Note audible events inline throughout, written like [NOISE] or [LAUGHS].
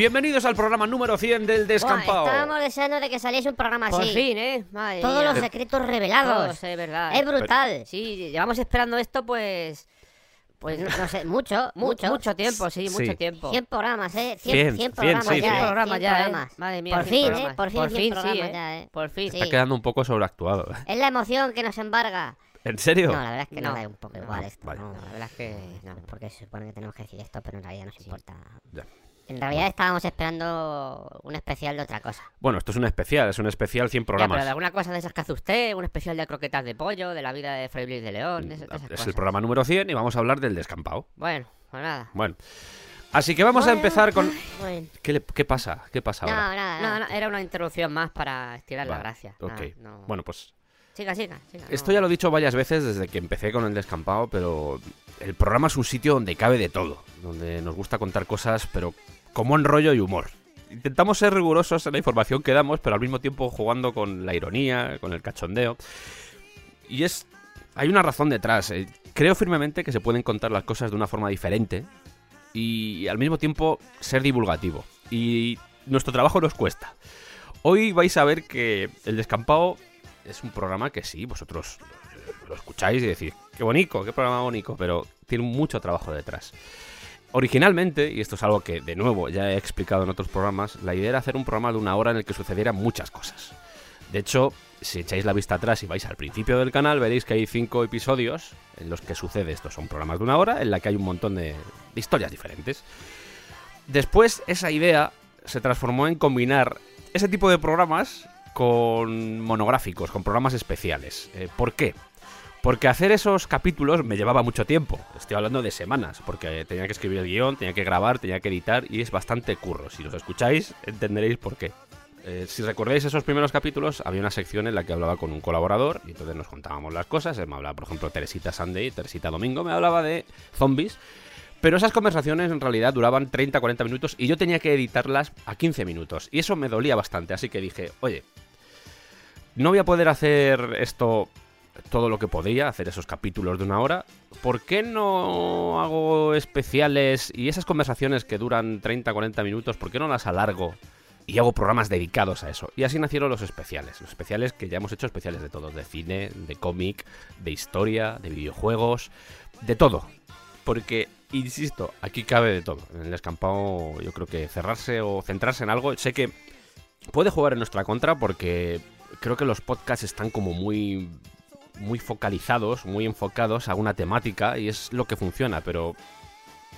Bienvenidos al programa número 100 del Descampado. Buah, estábamos deseando de que saliese un programa así. Por fin, ¿eh? Madre Todos mía. los secretos revelados. Todos, es verdad. Es brutal. Sí, llevamos esperando esto, pues. Pues no, no sé, [LAUGHS] mucho, mu- mucho. mucho tiempo, sí, Sí. mucho tiempo. 100 programas, ¿eh? 100, 100, 100 programas sí, ya, cien ¿eh? programas 100 ya, ¿eh? programas. Madre mía, Por 100 fin, ¿eh? Por fin, Por 100 fin, programas sí, ¿eh? ya, ¿eh? Por fin. Sí. Está quedando un poco sobreactuado. Es la emoción que nos embarga. ¿En serio? No, la verdad es que No. nos da un poco igual esto. vale. ¿no? No, la verdad es que. No, porque se supone que tenemos que decir esto, pero en realidad nos importa. Ya. En realidad estábamos esperando un especial de otra cosa. Bueno, esto es un especial, es un especial 100 Ya, programas. pero de alguna cosa de esas que hace usted, un especial de croquetas de pollo, de la vida de Fray Luis de León, de esas, de esas es cosas. el programa número 100 y vamos a hablar del descampado. Bueno, pues nada. Bueno, así que vamos a empezar con... Bueno, ¿Qué, le- qué pasa? ¿Qué pasa no, ahora? nada, nada. no, era una introducción más para estirar la gracia. Ok, Nada, no. bueno, pues Siga, siga, siga. esto no. ya lo he dicho varias veces desde que empecé con el descampado, pero el programa es un sitio donde cabe de todo, donde nos gusta contar cosas, pero como en rollo y humor. Intentamos ser rigurosos en la información que damos, pero al mismo tiempo jugando con la ironía, con el cachondeo. Y es... Hay una razón detrás. eh. Creo firmemente que se pueden contar las cosas de una forma diferente y al mismo tiempo ser divulgativo. Y nuestro trabajo nos cuesta. Hoy vais a ver que el descampado es un programa que sí, vosotros lo escucháis y decís, qué bonito, qué programa bonito, pero tiene mucho trabajo detrás. Originalmente, y esto es algo que de nuevo ya he explicado en otros programas, la idea era hacer un programa de una hora en el que sucedieran muchas cosas. De hecho, si echáis la vista atrás y vais al principio del canal, veréis que hay cinco episodios en los que sucede esto. Son programas de una hora en la que hay un montón de, historias diferentes. Después, esa idea se transformó en combinar ese tipo de programas con monográficos, con programas especiales. Eh, ¿Por qué? Porque hacer esos capítulos me llevaba mucho tiempo. Estoy hablando de semanas, porque tenía que escribir el guion, tenía que grabar, tenía que editar y es bastante curro. Si los escucháis, entenderéis por qué. Eh, si recordáis esos primeros capítulos, había una sección en la que hablaba con un colaborador y entonces nos contábamos las cosas. Él me hablaba, por ejemplo, Teresita Sunday, Teresita Domingo, me hablaba de zombies. Pero esas conversaciones en realidad duraban 30-40 minutos y yo tenía que editarlas a 15 minutos. Y eso me dolía bastante, así que dije, oye, no voy a poder hacer esto todo lo que podría, hacer esos capítulos de una hora. ¿Por qué no hago especiales y esas conversaciones que duran 30-40 minutos, por qué no las alargo? Y hago programas dedicados a eso. Y así nacieron los especiales. Los especiales que ya hemos hecho especiales de todos. De cine, de cómic, de historia, de videojuegos. De todo. Porque, insisto, aquí cabe de todo. En el descampado yo creo que cerrarse o centrarse en algo. Sé que puede jugar en nuestra contra porque creo que los podcasts están como muy muy focalizados, muy enfocados a una temática y es lo que funciona, pero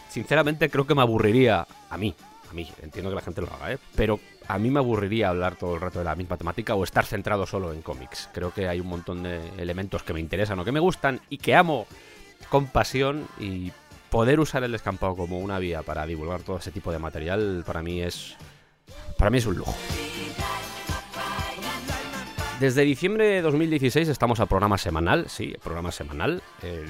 sinceramente creo que me aburriría a mí, a mí, entiendo que la gente lo haga, ¿eh? pero a mí me aburriría hablar todo el rato de la misma temática o estar centrado solo en cómics. Creo que hay un montón de elementos que me interesan o que me gustan y que amo con pasión y poder usar el descampado como una vía para divulgar todo ese tipo de material para mí es para mí es un lujo. Desde diciembre de 2016 estamos a programa semanal, sí, programa semanal. El-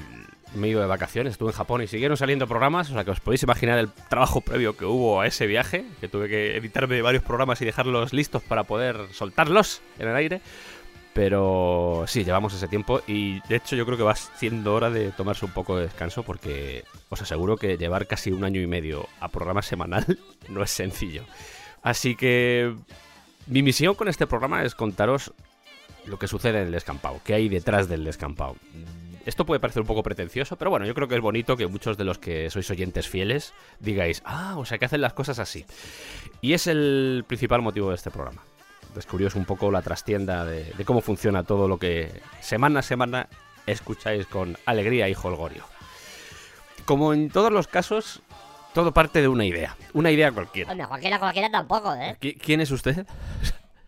me he ido de vacaciones, estuve en Japón y siguieron saliendo programas, o sea que os podéis imaginar el trabajo previo que hubo a ese viaje, que tuve que editarme varios programas y dejarlos listos para poder soltarlos en el aire. Pero sí, llevamos ese tiempo y de hecho yo creo que va siendo hora de tomarse un poco de descanso porque os aseguro que llevar casi un año y medio a programa semanal [LAUGHS] no es sencillo. Así que mi misión con este programa es contaros lo que sucede en el descampado, qué hay detrás del descampado. Esto puede parecer un poco pretencioso, pero bueno, yo creo que es bonito que muchos de los que sois oyentes fieles digáis, ah, o sea que hacen las cosas así. Y es el principal motivo de este programa. Descubriros un poco la trastienda de, de cómo funciona todo lo que semana a semana escucháis con alegría y holgorio. Como en todos los casos, todo parte de una idea. Una idea cualquiera. Hombre, cualquiera, cualquiera tampoco, ¿eh? ¿Qui- ¿Quién es usted?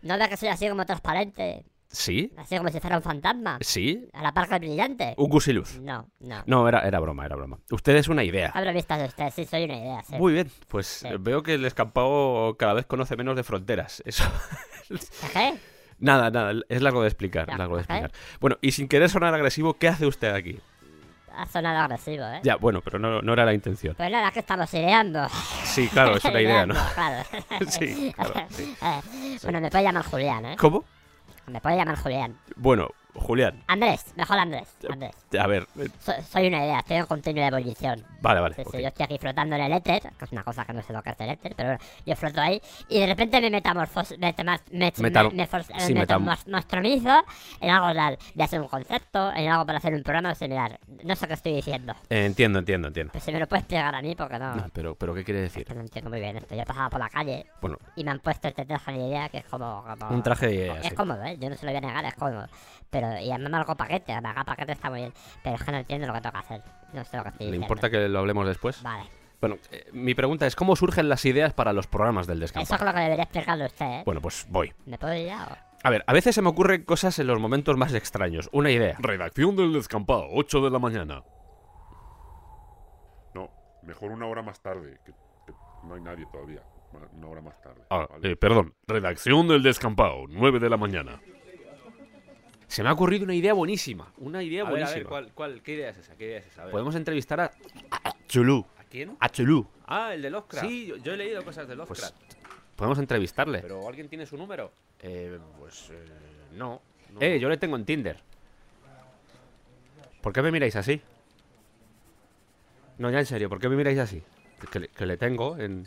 No veas que soy así como transparente. ¿Sí? Así como si fuera un fantasma. ¿Sí? A la parca brillante. Un gusilus. No, no. No, era, era broma, era broma. Usted es una idea. Abro vistas de usted, sí, soy una idea, sí. Muy bien, pues Sí. veo que el escampado cada vez conoce menos de fronteras. Eso. [LAUGHS] ¿Qué? nada, nada, es largo de explicar, Ya, largo de explicar. Bueno, y sin querer sonar agresivo, ¿qué hace usted aquí? Ha sonado agresivo, ¿eh? Ya, bueno, pero no, no era la intención. Pues nada, que estamos ideando. Sí, claro, es una [LAUGHS] idea, ¿no? [LAUGHS] Claro. Sí, claro, sí. Bueno, me puede llamar Julián, ¿eh? ¿Cómo? Me puede llamar Julián. Bueno, Julián, Andrés, mejor Andrés. Andrés. a ver, eh, So- soy una idea, estoy en continua ebullición. vale, vale. Sí, sí, ok. yo estoy aquí flotando en el éter, que es una cosa que no sé lo que es el éter, pero bueno, yo floto ahí y de repente me metamorfos, me, me, Metal- me, sí, me metam- metamorfomizo en algo real, de hacer un concepto, en algo para hacer un programa similar. No sé qué estoy diciendo, Eh, entiendo, entiendo, entiendo. pero si me lo puedes explicar a mí porque no, No, pero, pero ¿qué quiere es decir? que no entiendo muy bien esto. Yo pasaba por la calle Bueno, y me han puesto este traje de idea que es como... como- un traje de idea, Es sí. cómodo, ¿eh? Yo no se lo voy a negar, es cómodo. Pero, y además me hago paquete, me haga paquete está muy bien. Pero es que no entiendo lo que tengo que hacer. No sé lo que estoy ¿Le importa que lo hablemos después? Vale. Bueno, eh, mi pregunta es, ¿cómo surgen las ideas para los programas del Eso es lo que debería explicarle usted, ¿eh? Bueno, pues voy. ¿Me puedo ir ya o...? A ver, a veces se me ocurren cosas en los momentos más extraños. Una idea. Redacción del descampado, 8 de la mañana. No, mejor una hora más tarde, que, que no hay nadie todavía. Una- Una hora más tarde. Ah, ¿vale? eh, perdón, redacción del descampado, 9 de la mañana. Se me ha ocurrido una idea buenísima. Una idea A ver, a buenísima. ver, ¿cuál, cuál, ¿qué idea es esa? ¿Qué idea es esa? A ver. Podemos entrevistar a Chulú. ¿A quién? a Chulú. Ah, el de Lovecraft. Sí, yo, yo he leído cosas de Pues Lovecraft. podemos entrevistarle. Pero ¿alguien tiene su número? Eh, pues eh, no. No. Eh, yo le tengo en Tinder. ¿Por qué me miráis así? No, ya en serio, ¿por qué me miráis así? Que, que le tengo en...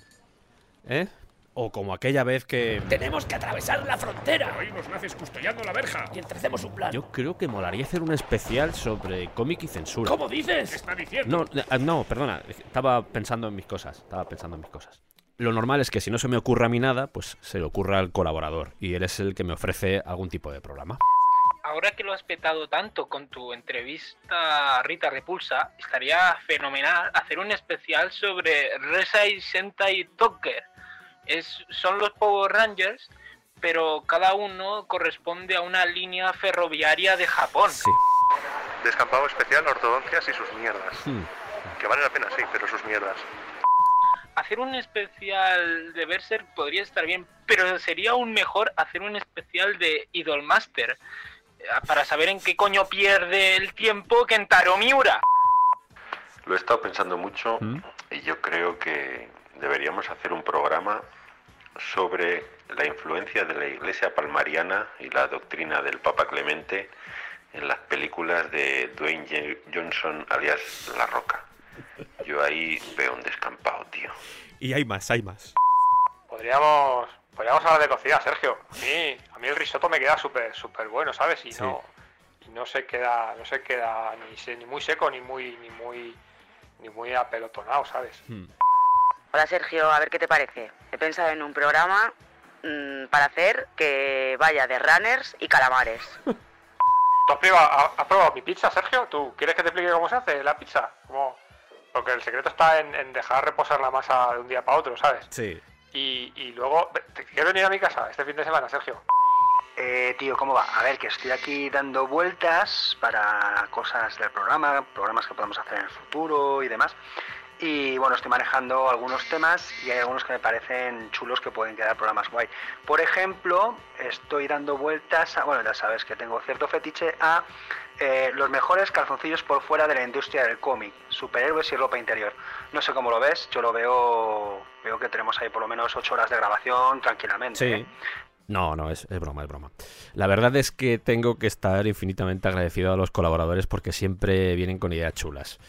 ¿Eh? O como aquella vez que... Tenemos que atravesar la frontera Hay unos nazis custodiando la verja. y entrecemos un plan. Yo creo que molaría hacer un especial sobre cómic y censura. ¿Cómo ¿Qué dices? está diciendo? No, eh, no, perdona, estaba pensando en mis cosas, estaba pensando en mis cosas. Lo normal es que si no se me ocurre a mí nada, pues se le ocurra al colaborador y él es el que me ofrece algún tipo de programa. Ahora que lo has petado tanto con tu entrevista a Rita Repulsa, estaría fenomenal hacer un especial sobre Resai Sentai Toker. Es, son los Power Rangers, pero cada uno corresponde a una línea ferroviaria de Japón. Sí. Descampado especial, ortodoncias y sus mierdas. Hmm. Que vale la pena, sí, pero sus mierdas. Hacer un especial de Berserk podría estar bien, pero sería aún mejor hacer un especial de Idolmaster. eh, Para saber en qué coño pierde el tiempo Kentaro Miura. Lo he estado pensando mucho ¿Mm? y yo creo que deberíamos hacer un programa sobre la influencia de la Iglesia palmariana y la doctrina del Papa Clemente en las películas de Dwayne Johnson alias La Roca. Yo ahí veo un descampado, tío. Y hay más, hay más. Podríamos, podríamos hablar de cocina, Sergio. A mí, a mí el risotto me queda súper súper bueno, ¿sabes? Y Sí. no y no se queda no se queda ni, se- ni muy seco ni muy ni muy ni muy apelotonado, ¿sabes? Hmm. Hola Sergio, a ver qué te parece. He pensado en un programa mm, para hacer que vaya de runners y calamares. [LAUGHS] ¿Tú has probado, ha- has probado mi pizza, Sergio? ¿Tú quieres que te explique cómo se hace la pizza? ¿Cómo? Porque el secreto está en, en dejar reposar la masa de un día para otro, ¿sabes? Sí. Y, y luego, ¿te quieres venir a mi casa este fin de semana, Sergio? Eh, tío, ¿cómo va? A ver, que estoy aquí dando vueltas para cosas del programa, programas que podemos hacer en el futuro y demás. Y bueno, estoy manejando algunos temas y hay algunos que me parecen chulos que pueden quedar programas guay. Por ejemplo, estoy dando vueltas a, bueno, ya sabes que tengo cierto fetiche a eh, los mejores calzoncillos por fuera de la industria del cómic, superhéroes y ropa interior. No sé cómo lo ves, yo lo veo, veo que tenemos ahí por lo menos 8 horas de grabación tranquilamente. Sí. ¿eh? No, no, es, es broma, es broma. La verdad es que tengo que estar infinitamente agradecido a los colaboradores porque siempre vienen con ideas chulas.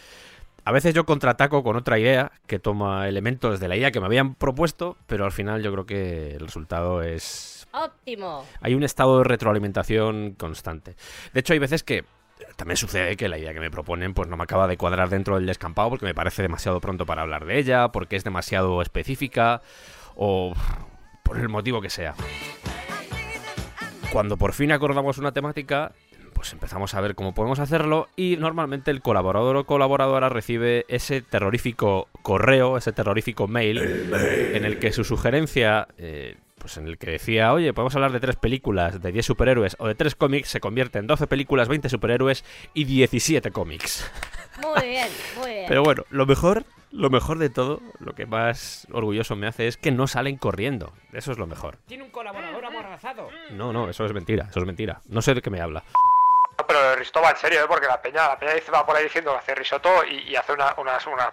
A veces yo contraataco con otra idea que toma elementos de la idea que me habían propuesto, pero al final yo creo que el resultado es... ¡Óptimo! Hay un estado de retroalimentación constante. De hecho, hay veces que también sucede que la idea que me proponen pues no me acaba de cuadrar dentro del descampado porque me parece demasiado pronto para hablar de ella, porque es demasiado específica o por el motivo que sea. Cuando por fin acordamos una temática, pues empezamos a ver cómo podemos hacerlo y normalmente el colaborador o colaboradora recibe ese terrorífico correo, ese terrorífico mail, en el que su sugerencia eh, pues en el que decía, oye, podemos hablar de tres películas, de 10 superhéroes o de tres cómics, se convierte en 12 películas, 20 superhéroes y 17 cómics. Muy bien, muy bien. Pero bueno, lo mejor, lo mejor de todo, lo que más orgulloso me hace es que no salen corriendo. Eso es lo mejor. Tiene un colaborador amordazado. No, no, eso es mentira, eso es mentira. No sé de qué me habla. Pero va en serio, ¿eh? porque la peña, la peña dice, va por ahí diciendo que hace risotto y, y hace una- unas, unas,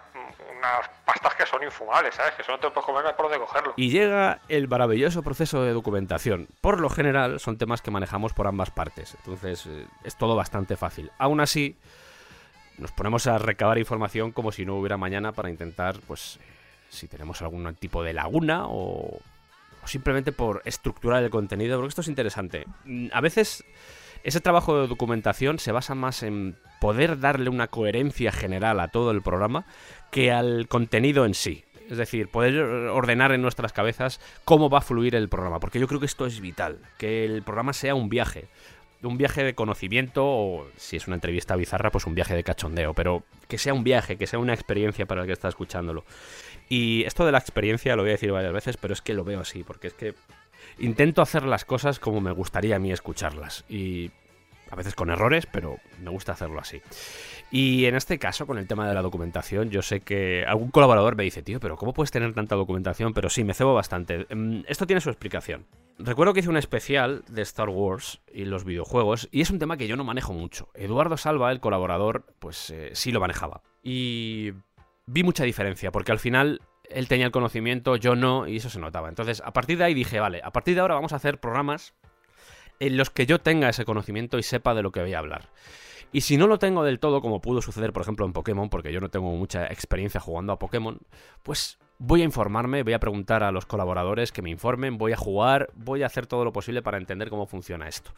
pastas que son infumables, ¿sabes? Que eso no te puedes comer por dónde cogerlo. Y llega el maravilloso proceso de documentación. Por lo general son temas que manejamos por ambas partes, entonces eh, es todo bastante fácil. Aún así, nos ponemos a recabar información como si no hubiera mañana para intentar, pues, eh, si tenemos algún tipo de laguna o, o simplemente por estructurar el contenido, porque esto es interesante. Mm, A veces ese trabajo de documentación se basa más en poder darle una coherencia general a todo el programa que al contenido en sí. Es decir, poder ordenar en nuestras cabezas cómo va a fluir el programa, porque yo creo que esto es vital, que el programa sea un viaje, un viaje de conocimiento o si es una entrevista bizarra, pues un viaje de cachondeo, pero que sea un viaje, que sea una experiencia para el que está escuchándolo. Y esto de la experiencia lo voy a decir varias veces, pero es que lo veo así, porque es que intento hacer las cosas como me gustaría a mí escucharlas. Y a veces con errores, pero me gusta hacerlo así. Y en este caso, con el tema de la documentación, yo sé que algún colaborador me dice, tío, pero ¿cómo puedes tener tanta documentación? Pero sí, me cebo bastante. Mm, Esto tiene su explicación. Recuerdo que hice un especial de Star Wars y los videojuegos, y es un tema que yo no manejo mucho. Eduardo Salva, el colaborador, pues eh, sí lo manejaba. Y vi mucha diferencia, porque al final él tenía el conocimiento, yo no, y eso se notaba. Entonces, a partir de ahí dije, vale, a partir de ahora vamos a hacer programas en los que yo tenga ese conocimiento y sepa de lo que voy a hablar. Y si no lo tengo del todo, como pudo suceder, por ejemplo, en Pokémon, porque yo no tengo mucha experiencia jugando a Pokémon, pues voy a informarme, voy a preguntar a los colaboradores que me informen, voy a jugar, voy a hacer todo lo posible para entender cómo funciona esto.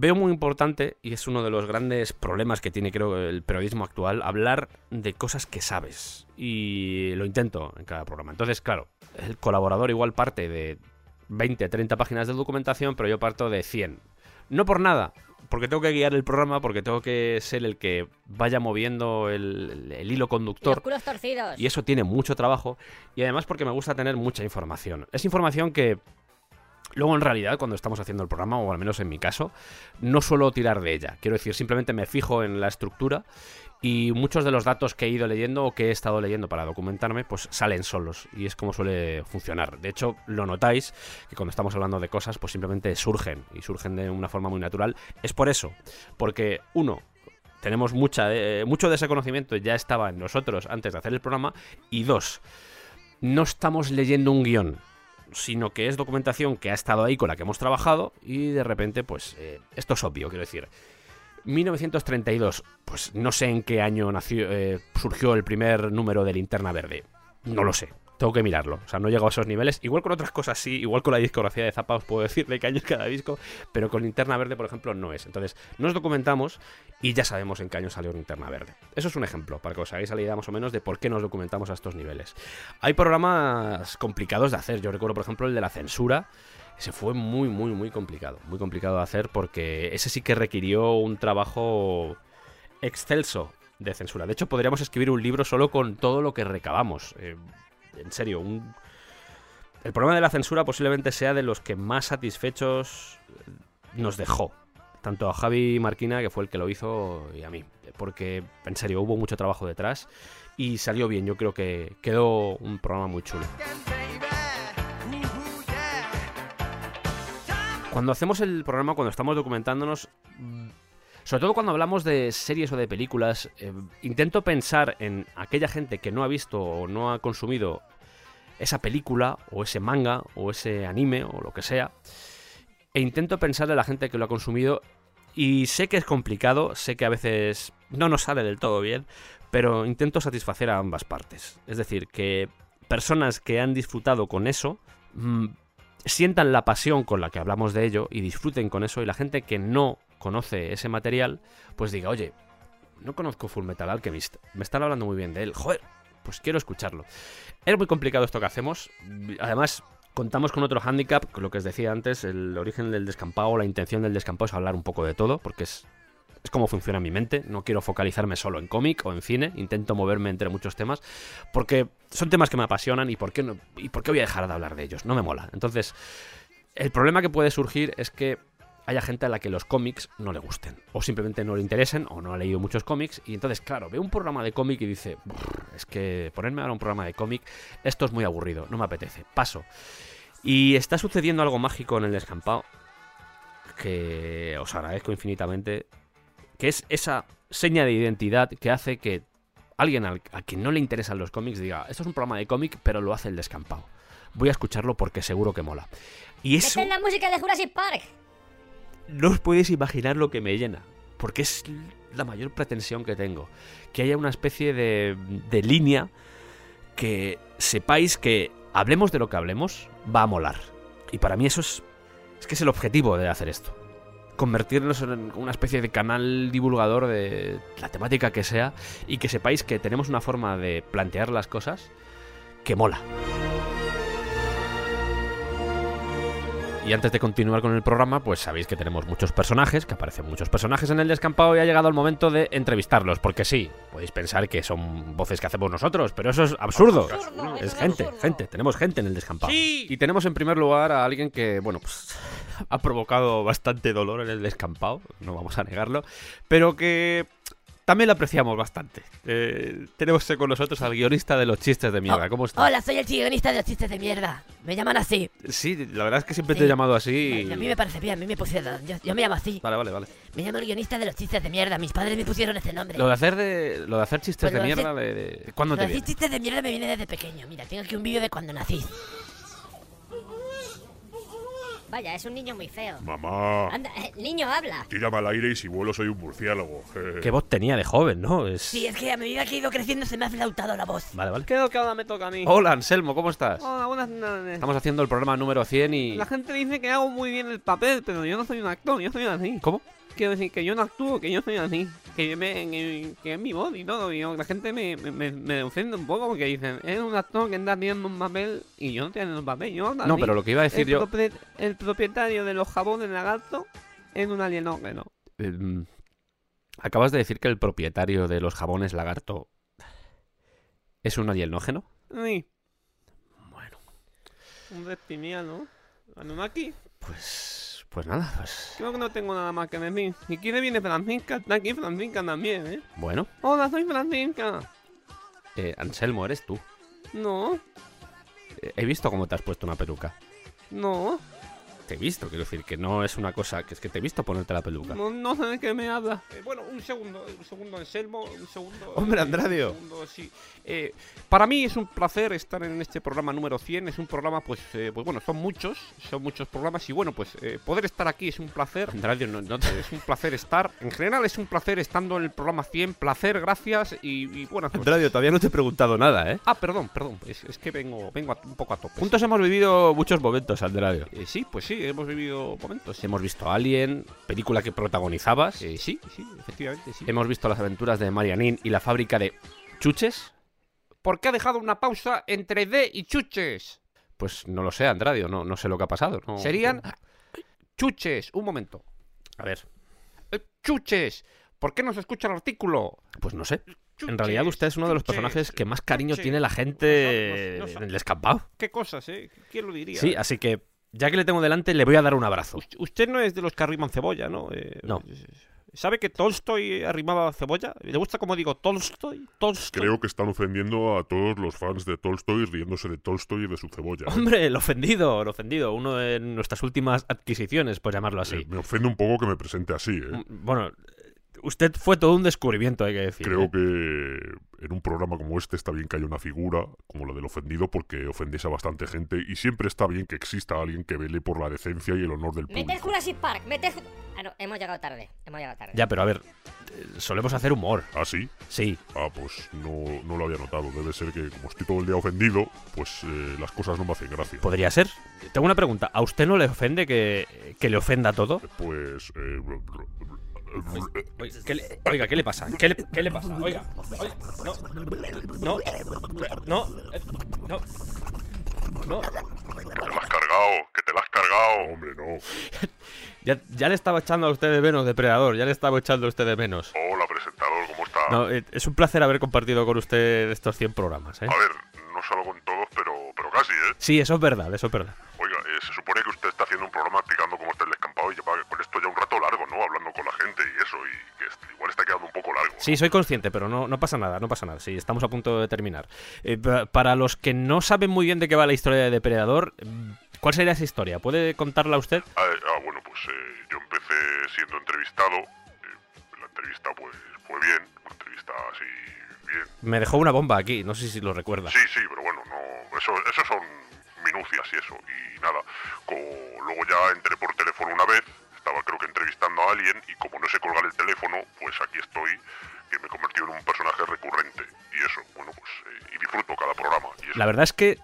Veo muy importante, y es uno de los grandes problemas que tiene creo el periodismo actual, hablar de cosas que sabes. Y lo intento en cada programa. Entonces, claro, el colaborador igual parte de 20, 30 páginas de documentación, pero yo parto de 100. No por nada, porque tengo que guiar el programa, porque tengo que ser el que vaya moviendo el, el- el hilo Los conductor. culos torcidos. Y eso tiene mucho trabajo. Y además porque me gusta tener mucha información. Es información que luego en realidad cuando estamos haciendo el programa, o al menos en mi caso, no suelo tirar de ella. Quiero decir, simplemente me fijo en la estructura y muchos de los datos que he ido leyendo o que he estado leyendo para documentarme, pues salen solos. Y es como suele funcionar. De hecho, lo notáis que cuando estamos hablando de cosas, pues simplemente surgen. Y surgen de una forma muy natural. Es por eso. Porque, uno, tenemos mucha, eh, mucho de ese conocimiento ya estaba en nosotros antes de hacer el programa. Y dos, no estamos leyendo un guion, sino que es documentación que ha estado ahí con la que hemos trabajado y de repente, pues, eh, esto es obvio, quiero decir. 1932, pues no sé en qué año nació, eh, surgió el primer número de Linterna Verde. No lo sé. Tengo que mirarlo. O sea, no he llegado a esos niveles. Igual con otras cosas sí. Igual con la discografía de Zappa os puedo [LAUGHS] decir de qué año es cada disco. Pero con Linterna Verde, por ejemplo, no es. Entonces, nos documentamos y ya sabemos en qué año salió Linterna Verde. Eso es un ejemplo, para que os hagáis la idea más o menos de por qué nos documentamos a estos niveles. Hay programas complicados de hacer. Yo recuerdo, por ejemplo, el de la censura. Ese fue muy, muy, muy complicado. Muy complicado de hacer porque ese sí que requirió un trabajo excelso de censura. De hecho, podríamos escribir un libro solo con todo lo que recabamos. Eh, en serio, el problema de la censura posiblemente sea de los que más satisfechos nos dejó. Tanto a Javi Marquina, que fue el que lo hizo, y a mí. Porque, en serio, hubo mucho trabajo detrás y salió bien. Yo creo que quedó un programa muy chulo. Cuando hacemos el programa, cuando estamos documentándonos, mm, sobre todo cuando hablamos de series o de películas, eh, intento pensar en aquella gente que no ha visto o no ha consumido esa película o ese manga o ese anime o lo que sea. E intento pensar en la gente que lo ha consumido y sé que es complicado, sé que a veces no nos sale del todo bien, pero intento satisfacer a ambas partes. Es decir, que personas que han disfrutado con eso mm, sientan la pasión con la que hablamos de ello y disfruten con eso y la gente que no conoce ese material pues diga, oye, no conozco Full Metal Alchemist, me están hablando muy bien de él, joder, pues quiero escucharlo. Es muy complicado esto que hacemos, además contamos con otro hándicap, con lo que os decía antes, el origen del descampado, la intención del descampado es hablar un poco de todo, porque es es como funciona mi mente. No quiero focalizarme solo en cómic o en cine. Intento moverme entre muchos temas. Porque son temas que me apasionan y por qué, no, y por qué voy a dejar de hablar de ellos. No me mola. Entonces, el problema que puede surgir es que haya gente a la que los cómics no le gusten. O simplemente no le interesen o no ha leído muchos cómics. Y entonces, claro, ve un programa de cómic y dice, "Brr, es que ponerme ahora un programa de cómic, esto es muy aburrido, no me apetece. Paso. Y está sucediendo algo mágico en el descampado que os agradezco infinitamente, que es esa seña de identidad que hace que alguien al- a quien no le interesan los cómics diga, esto es un programa de cómic, pero lo hace el descampado. Voy a escucharlo porque seguro que mola. Y eso ¡Meten la música de Jurassic Park! No os podéis imaginar lo que me llena, porque es la mayor pretensión que tengo, que haya una especie de, de línea que sepáis que hablemos de lo que hablemos, va a molar. Y para mí eso es, es que es el objetivo de hacer esto. Convertirnos en una especie de canal divulgador de la temática que sea y que sepáis que tenemos una forma de plantear las cosas que mola. Y antes de continuar con el programa, pues sabéis que tenemos muchos personajes, que aparecen muchos personajes en el descampado y ha llegado el momento de entrevistarlos, porque sí, podéis pensar que son voces que hacemos nosotros, pero eso es absurdo. Es gente, gente, tenemos gente en el descampado. Y tenemos en primer lugar a alguien que, bueno, pues [LAUGHS] ha provocado bastante dolor en el descampado, no vamos a negarlo, pero que también lo apreciamos bastante. Eh, tenemos con nosotros al guionista de los chistes de mierda. ¿Cómo estás? Hola, soy el guionista de los chistes de mierda. Me llaman así. Sí, la verdad es que siempre Sí. te he llamado así. Y a mí me parece bien, a mí me pusieron. Yo, yo me llamo así. Vale, vale, vale. Me llamo el guionista de los chistes de mierda. Mis padres me pusieron ese nombre. Lo de hacer de, lo de hacer chistes Pues de mierda, hacer- de, de- ¿cuándo Lo te de viene? chistes de mierda me viene desde pequeño. Mira, tengo aquí un vídeo de cuando nací. Vaya, es un niño muy feo. Mamá, Anda, eh, niño, habla. tírame al aire y si vuelo soy un murciélago. Eh, ¿Qué voz tenía de joven, no? Es... Sí, es que a medida que he ido creciendo se me ha flautado la voz. Vale, vale. Creo que ahora me toca a mí. Hola, Anselmo, ¿cómo estás? Hola, buenas noches. Estamos haciendo el programa número 100 y... La gente dice que hago muy bien el papel, pero yo no soy un actor, yo soy así. ¿Cómo? Quiero decir que yo no actúo, que yo soy así. Que, me, que, que es mi voz y todo. Y la gente me, me, me- ofende un poco porque dicen, es un actor que está haciendo un papel y yo no haciendo un papel. Yo No, pero lo que iba a decir el yo... el propietario de los jabones lagarto es un alienógeno. Em, acabas de decir que el propietario de los jabones lagarto es un alienógeno. Sí. Bueno. Un reptiliano. Anunnaki. Pues, pues nada, pues Creo que no tengo nada más que decir. Si quiere viene Francisca, está aquí Francisca también, ¿eh? bueno. Hola, soy Francisca. Eh, Anselmo, eres tú. No, Eh, he visto cómo te has puesto una peluca. no, Te he visto, quiero decir, que no es una cosa, que es que te he visto ponerte la peluca. no, no sé de qué me habla. Eh, bueno, un segundo, un segundo, Anselmo, un segundo. Hombre, Andradio. un segundo, sí. Eh, para mí es un placer estar en este programa número 100. Es un programa, pues, eh, pues bueno, son muchos, son muchos programas y bueno, pues eh, poder estar aquí es un placer. Andradio, no, no te- Es un placer estar. En general es un placer estando en el programa 100. Placer, gracias y, y buenas noches. Andradio, todavía no te he preguntado nada, ¿eh? Ah, perdón, perdón. Es, es que vengo, vengo a- un poco a tope. Juntos hemos vivido muchos momentos, Andradio. Eh, sí, pues sí, hemos vivido momentos. Hemos visto Alien, película que protagonizabas. Sí, sí, efectivamente, sí. Hemos visto las aventuras de Marianín y la fábrica de chuches. ¿Por qué ha dejado una pausa entre D y chuches? Pues no lo sé, Andradio, no, no sé lo que ha pasado. no- Serían chuches. Un momento. A ver, Eh, chuches. ¿Por qué no se escucha el artículo? pues no sé. Chuches, En realidad usted es uno de los chuches, personajes que más cariño chuches. tiene la gente No, en el descampado. ¿Qué cosas, eh? ¿Quién lo diría? Sí, así que ya que le tengo delante, le voy a dar un abrazo. Ust- Usted no es de los que arriman cebolla, ¿no? Eh, No. ¿Sabe que Tolstoy arrimaba cebolla? ¿Le gusta como digo Tolstoy? Tolstoy. Creo que están ofendiendo a todos los fans de Tolstoy riéndose de Tolstoy y de su cebolla. ¿eh? Hombre, el ofendido, el ofendido. Uno de nuestras últimas adquisiciones, por llamarlo así. Eh, me ofende un poco que me presente así, ¿eh? Mm, Bueno, usted fue todo un descubrimiento, hay que decir. Creo ¿eh? que en un programa como este está bien que haya una figura como la del ofendido porque ofendéis a bastante gente y siempre está bien que exista alguien que vele por la decencia y el honor del Mete público. Jurassic Park, mete... Ju- Ah, no, hemos llegado tarde, hemos llegado tarde. Ya, pero a ver, eh, solemos hacer humor. ¿Ah, sí? Sí. Ah, pues no, no lo había notado. Debe ser que como estoy todo el día ofendido, pues eh, las cosas no me hacen gracia. ¿Podría ser? Tengo una pregunta. ¿A usted no le ofende que, que le ofenda todo? Pues... eh, Oiga, ¿qué le, oiga, ¿qué le pasa? ¿Qué le, qué le pasa? Oiga, oiga, no, no, no, no, no. Te la has cargado, que te la has cargado. Hombre, no. [LAUGHS] Ya, ya le estaba echando a usted de menos, depredador. Ya le estaba echando a usted de menos. Hola, presentador, ¿cómo está? No, eh, es un placer haber compartido con usted estos 100 programas, ¿eh? A ver, no salgo en todos, pero, pero casi, ¿eh? Sí, eso es verdad, eso es verdad. Oiga, eh, se supone que usted está haciendo un programa explicando cómo está el descampado y lleva con esto ya un rato ¿no? Hablando con la gente y eso, y que igual está quedando un poco largo. Sí, soy consciente, pero no, no pasa nada, no pasa nada. Sí, estamos a punto de terminar. Eh, pa- para los que no saben muy bien de qué va la historia de Depredador, mm, ¿cuál sería esa historia? ¿Puede contarla usted? Ah, eh, ah, bueno, pues eh, yo empecé siendo entrevistado. eh, la entrevista, pues, fue bien. Una entrevista así, bien. Me dejó una bomba aquí, no sé si lo recuerda. Sí, sí, pero bueno, no, eso, eso son minucias y eso. Y nada, co- luego ya entré por teléfono una vez, estaba creo que entrevistando a alguien y como no sé colgar el teléfono, pues aquí estoy, que me convirtió en un personaje recurrente. Y eso, bueno, pues, eh, y disfruto cada programa. Y eso. La verdad es que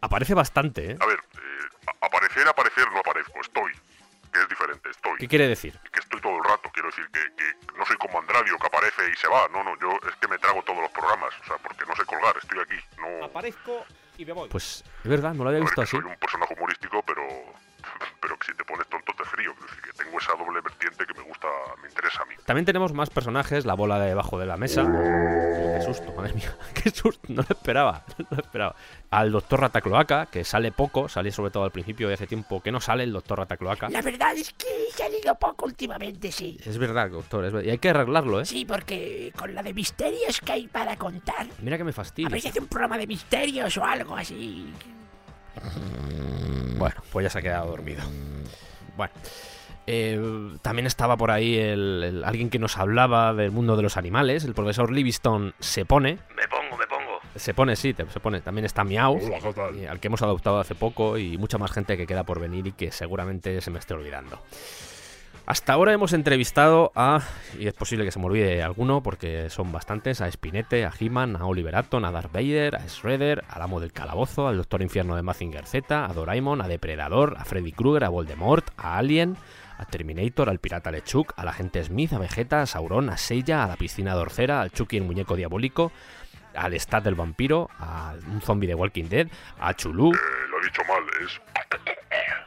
aparece bastante, ¿eh? A ver, eh, aparecer, aparecer, no aparezco, estoy. Que es diferente, estoy. ¿Qué quiere decir? Que estoy todo el rato, quiero decir que, que no soy como Andradio que aparece y se va. No, no, yo es que me trago todos los programas, o sea, porque no sé colgar, estoy aquí. No, Aparezco y me voy. Pues es verdad, no lo había visto así. soy un personaje humorístico, pero pero que si te pones tonto te frío. Es decir, que tengo esa doble vertiente que me gusta, me interesa a mí. También tenemos más personajes, la bola de debajo de la mesa. Qué susto, madre mía, [LAUGHS] qué susto, no lo esperaba, [LAUGHS] no lo esperaba. Al doctor Ratacloaca, que sale poco, sale sobre todo al principio y hace tiempo que no sale el doctor Ratacloaca. La verdad es que he salido poco últimamente, sí. Es verdad, doctor, es verdad. Y hay que arreglarlo, ¿eh? Sí, porque con la de misterios que hay para contar. Mira que me A fastidia. ver si hace un programa de misterios o algo así. Bueno, pues ya se ha quedado dormido. Bueno. eh, también estaba por ahí el, el- alguien que nos hablaba del mundo de los animales, el profesor Livingston se pone. Me pongo, me pongo. Se pone, sí, te- se pone. También está Miau, al que hemos adoptado hace poco, y mucha más gente que queda por venir y que seguramente se me esté olvidando. Hasta ahora hemos entrevistado a, y es posible que se me olvide alguno porque son bastantes, a Spinette, a He-Man, a Oliver Atom, a Darth Vader, a Shredder, al amo del calabozo, al Doctor Infierno de Mazinger Z, a Doraemon, a Depredador, a Freddy Krueger, a Voldemort, a Alien, a Terminator, al pirata Lechuk, al agente Smith, a Vegeta, a Sauron, a Seiya, a la piscina dorcera, al Chucky el muñeco diabólico, al Stat del vampiro, a un zombie de Walking Dead, a Chulu, Eh, lo he dicho mal, es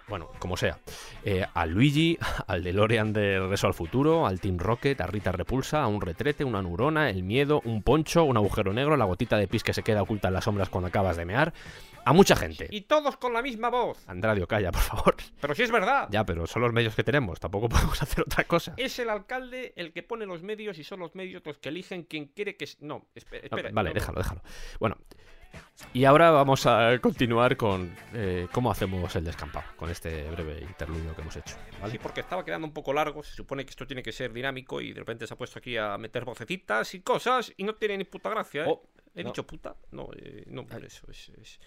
bueno, como sea. Eh, a Luigi, [LAUGHS] al DeLorean de Regreso al Futuro, al Team Rocket, a Rita Repulsa, a un retrete, una neurona, el miedo, un poncho, un agujero negro, la gotita de pis que se queda oculta en las sombras cuando acabas de mear. A mucha gente. Y todos con la misma voz. Andradio, calla, por favor. Pero si es verdad. Ya, pero son los medios que tenemos, tampoco podemos [LAUGHS] hacer otra cosa. Es el alcalde el que pone los medios y son los medios los que eligen quién quiere que... No, espe- No, espera. vale, no, no. déjalo, déjalo. Bueno, y ahora vamos a continuar con eh, cómo hacemos el descampado, con este breve interludio que hemos hecho. ¿vale? Sí, porque estaba quedando un poco largo. Se supone que esto tiene que ser dinámico y de repente se ha puesto aquí a meter vocecitas y cosas y no tiene ni puta gracia, ¿eh? Oh, ¿He no. dicho puta? No, eh, no, por eso es, es-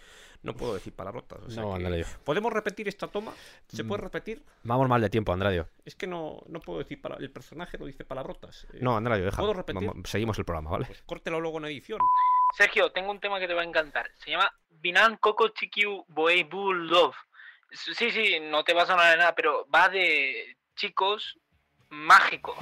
No puedo decir palabrotas. o sea No, que-. ¿Podemos repetir esta toma? ¿Se Mm. puede repetir? Vamos mal de tiempo, Andradio. Es que no, no puedo decir para El personaje no dice palabrotas. eh. No, Andradio, déjalo. ¿Puedo repetir? Vamos, seguimos el programa, ¿vale? Pues córtelo luego en edición. Sergio, tengo un tema que te va a encantar. Se llama Binan Coco Chiquiu Boy Bull Love. Sí, sí, no te va a sonar de nada, pero va de chicos mágicos.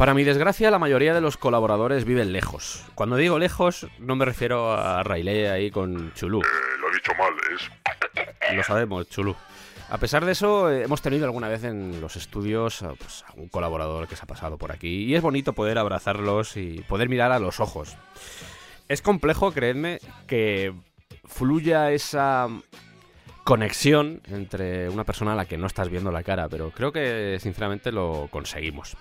Para mi desgracia, la mayoría de los colaboradores viven lejos. Cuando digo lejos, no me refiero a Riley ahí con Chulú. Eh, lo he dicho mal, es [LAUGHS] Lo sabemos, Chulú. A pesar de eso, eh, hemos tenido alguna vez en los estudios a, pues, a un colaborador que se ha pasado por aquí. Y es bonito poder abrazarlos y poder mirar a los ojos. Es complejo, creedme, que fluya esa conexión entre una persona a la que no estás viendo la cara, pero creo que sinceramente lo conseguimos.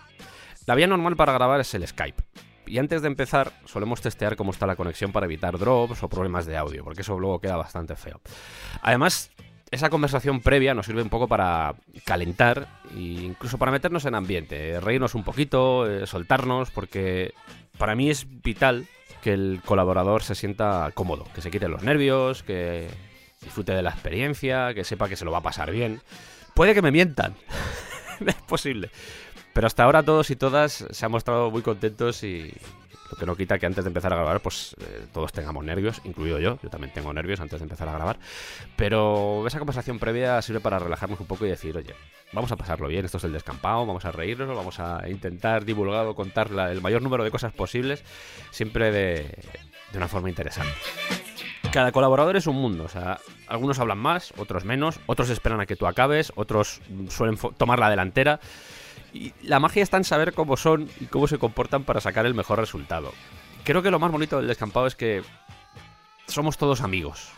La vía normal para grabar es el Skype. Y antes de empezar, solemos testear cómo está la conexión para evitar drops o problemas de audio, porque eso luego queda bastante feo. Además, esa conversación previa nos sirve un poco para calentar e incluso para meternos en ambiente, reírnos un poquito, eh, soltarnos, porque para mí es vital que el colaborador se sienta cómodo, que se quite los nervios, que disfrute de la experiencia, que sepa que se lo va a pasar bien. Puede que me mientan, [LAUGHS] es posible. Pero hasta ahora todos y todas se han mostrado muy contentos y Lo que no quita que antes de empezar a grabar, pues eh, todos tengamos nervios, incluido yo. Yo también tengo nervios antes de empezar a grabar. Pero esa conversación previa sirve para relajarnos un poco y decir, oye, vamos a pasarlo bien, esto es el descampado, vamos a reírnos, vamos a intentar divulgar o contar el mayor número de cosas posibles, siempre de, de una forma interesante. Cada colaborador es un mundo, o sea, algunos hablan más, otros menos, otros esperan a que tú acabes, otros mm, suelen tomar la delantera. Y la magia está en saber cómo son y cómo se comportan para sacar el mejor resultado. Creo que lo más bonito del descampado es que somos todos amigos.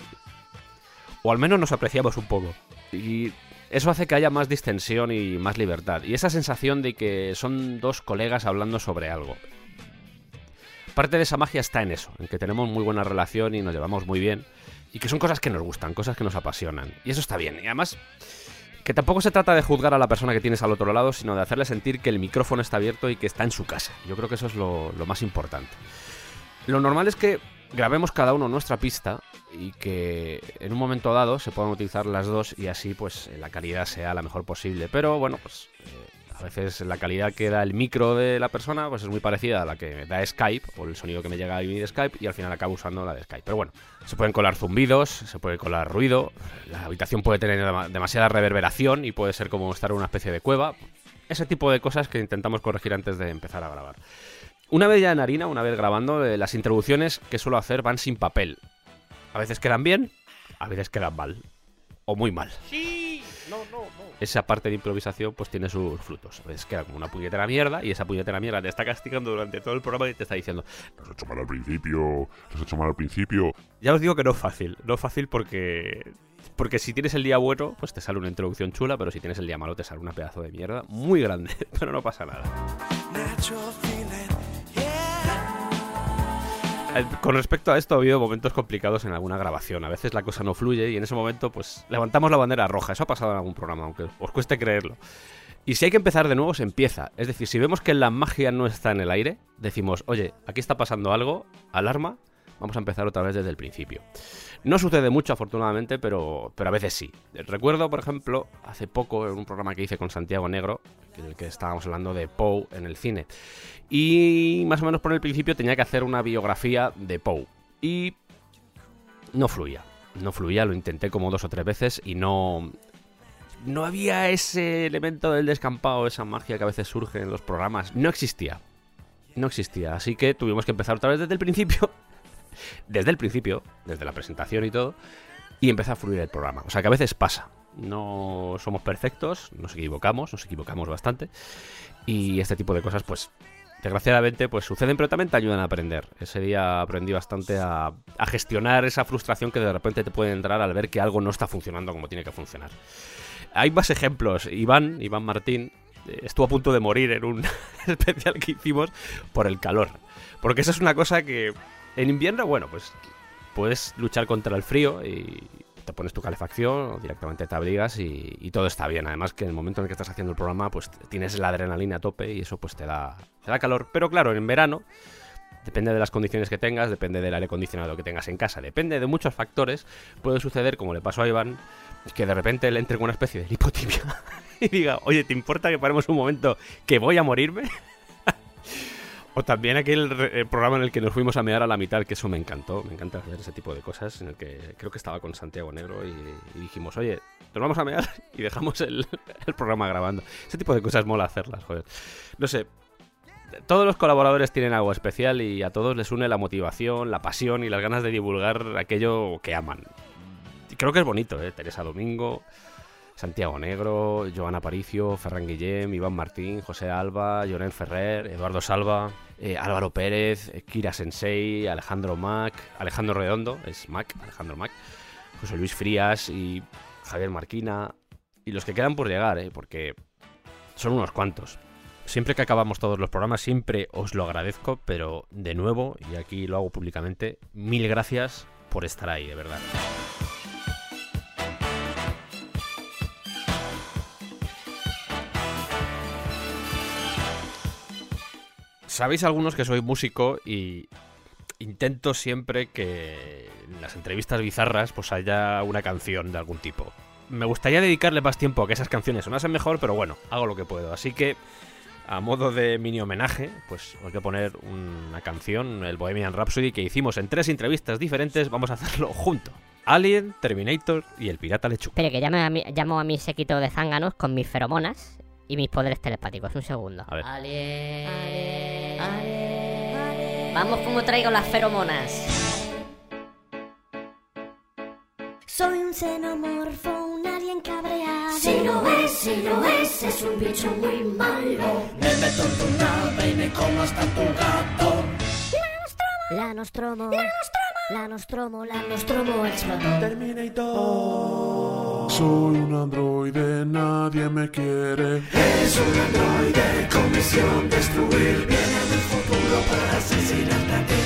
O al menos nos apreciamos un poco. Y eso hace que haya más distensión y más libertad. Y esa sensación de que son dos colegas hablando sobre algo. Parte de esa magia está en eso, en que tenemos muy buena relación y nos llevamos muy bien. Y que son cosas que nos gustan, cosas que nos apasionan. Y eso está bien. Y además, que tampoco se trata de juzgar a la persona que tienes al otro lado, sino de hacerle sentir que el micrófono está abierto y que está en su casa. Yo creo que eso es lo, más importante. Lo normal es que grabemos cada uno nuestra pista y que en un momento dado se puedan utilizar las dos y así pues la calidad sea la mejor posible. Pero bueno, pues eh, a veces la calidad que da el micro de la persona pues es muy parecida a la que da Skype o el sonido que me llega a mí de Skype y al final acabo usando la de Skype. Pero bueno, se pueden colar zumbidos, se puede colar ruido, la habitación puede tener dema- demasiada reverberación y puede ser como estar en una especie de cueva. Ese tipo de cosas que intentamos corregir antes de empezar a grabar. Una vez ya en harina, una vez grabando, eh, las introducciones que suelo hacer van sin papel. A veces quedan bien, a veces quedan mal. O muy mal. Sí, no, no. Esa parte de improvisación pues tiene sus frutos. A veces queda como una puñetera mierda y esa puñetera mierda te está castigando durante todo el programa y te está diciendo, Lo has hecho mal al principio, lo has hecho mal al principio. Ya os digo que no es fácil. No es fácil porque. Porque si tienes el día bueno, pues te sale una introducción chula, pero si tienes el día malo, te sale una pedazo de mierda muy grande. [LAUGHS] Pero no pasa nada. Con respecto a esto, ha habido momentos complicados en alguna grabación. A veces la cosa no fluye y en ese momento, pues, levantamos la bandera roja. Eso ha pasado en algún programa, aunque os cueste creerlo. Y si hay que empezar de nuevo, se empieza. Es decir, si vemos que la magia no está en el aire, decimos, oye, aquí está pasando algo, alarma, vamos a empezar otra vez desde el principio. No sucede mucho, afortunadamente, pero, pero a veces sí. Recuerdo, por ejemplo, hace poco en un programa que hice con Santiago Negro, en el que estábamos hablando de Poe en el cine. Y más o menos por el principio tenía que hacer una biografía de Poe. Y no fluía. No fluía, lo intenté como dos o tres veces y no... No había ese elemento del descampado, esa magia que a veces surge en los programas. No existía. No existía. Así que tuvimos que empezar otra vez desde el principio desde el principio, desde la presentación y todo, y empieza a fluir el programa. O sea que a veces pasa. No somos perfectos, nos equivocamos, nos equivocamos bastante. Y este tipo de cosas, pues, desgraciadamente, pues suceden, pero también te ayudan a aprender. Ese día aprendí bastante a, gestionar esa frustración que de repente te puede entrar al ver que algo no está funcionando como tiene que funcionar. Hay más ejemplos. Iván, Iván Martín, eh, estuvo a punto de morir en un [LAUGHS] especial que hicimos por el calor. Porque eso es una cosa que en invierno, bueno, pues puedes luchar contra el frío y te pones tu calefacción o directamente te abrigas y, todo está bien. Además que en el momento en el que estás haciendo el programa, pues tienes la adrenalina a tope y eso pues te da, te da calor. Pero claro, en verano, depende de las condiciones que tengas, depende del aire acondicionado que tengas en casa, depende de muchos factores, puede suceder, como le pasó a Iván, que de repente le entre con una especie de lipotimia [LAUGHS] y diga, oye, ¿te importa que paremos un momento que voy a morirme? [LAUGHS] O también aquel eh, programa en el que nos fuimos a mear a la mitad, que eso me encantó. Me encanta hacer ese tipo de cosas, en el que creo que estaba con Santiago Negro y, y dijimos, oye, nos vamos a mear [LAUGHS] y dejamos el, [LAUGHS] el programa grabando. Ese tipo de cosas mola hacerlas, joder. No sé, todos los colaboradores tienen algo especial y a todos les une la motivación, la pasión y las ganas de divulgar aquello que aman. Y creo que es bonito, ¿eh? Teresa Domingo, Santiago Negro, Joana Aparicio, Ferran Guillem, Iván Martín, José Alba, Llorén Ferrer, Eduardo Salva, eh, Álvaro Pérez, eh, Kira Sensei, Alejandro Mac, Alejandro Redondo, es Mac, Alejandro Mac, José Luis Frías y Javier Marquina. Y los que quedan por llegar, ¿eh? porque son unos cuantos. Siempre que acabamos todos los programas, siempre os lo agradezco, pero de nuevo, y aquí lo hago públicamente, mil gracias por estar ahí, de verdad. Sabéis algunos que soy músico y intento siempre que en las entrevistas bizarras pues haya una canción de algún tipo. Me gustaría dedicarle más tiempo a que esas canciones sonasen mejor, pero bueno, hago lo que puedo. Así que a modo de mini homenaje, pues os voy a poner una canción, el Bohemian Rhapsody, que hicimos en tres entrevistas diferentes. Vamos a hacerlo junto. Alien, Terminator y el Pirata Lechuga. Espere, que llame a mi- llamo a mi de zánganos con mis feromonas y mis poderes telepáticos. Un segundo. A ver. Vamos como traigo las feromonas. Soy un xenomorfo, un alien cabreado. Si lo es, si lo es, es un bicho muy malo. Me meto en tu nave y me como hasta tu gato. La Nostromo. La Nostromo, la Nostromo explotó. Terminator. Soy un androide, nadie me quiere. Es un androide con misión destruir. Viene del futuro para asesinarte a ti.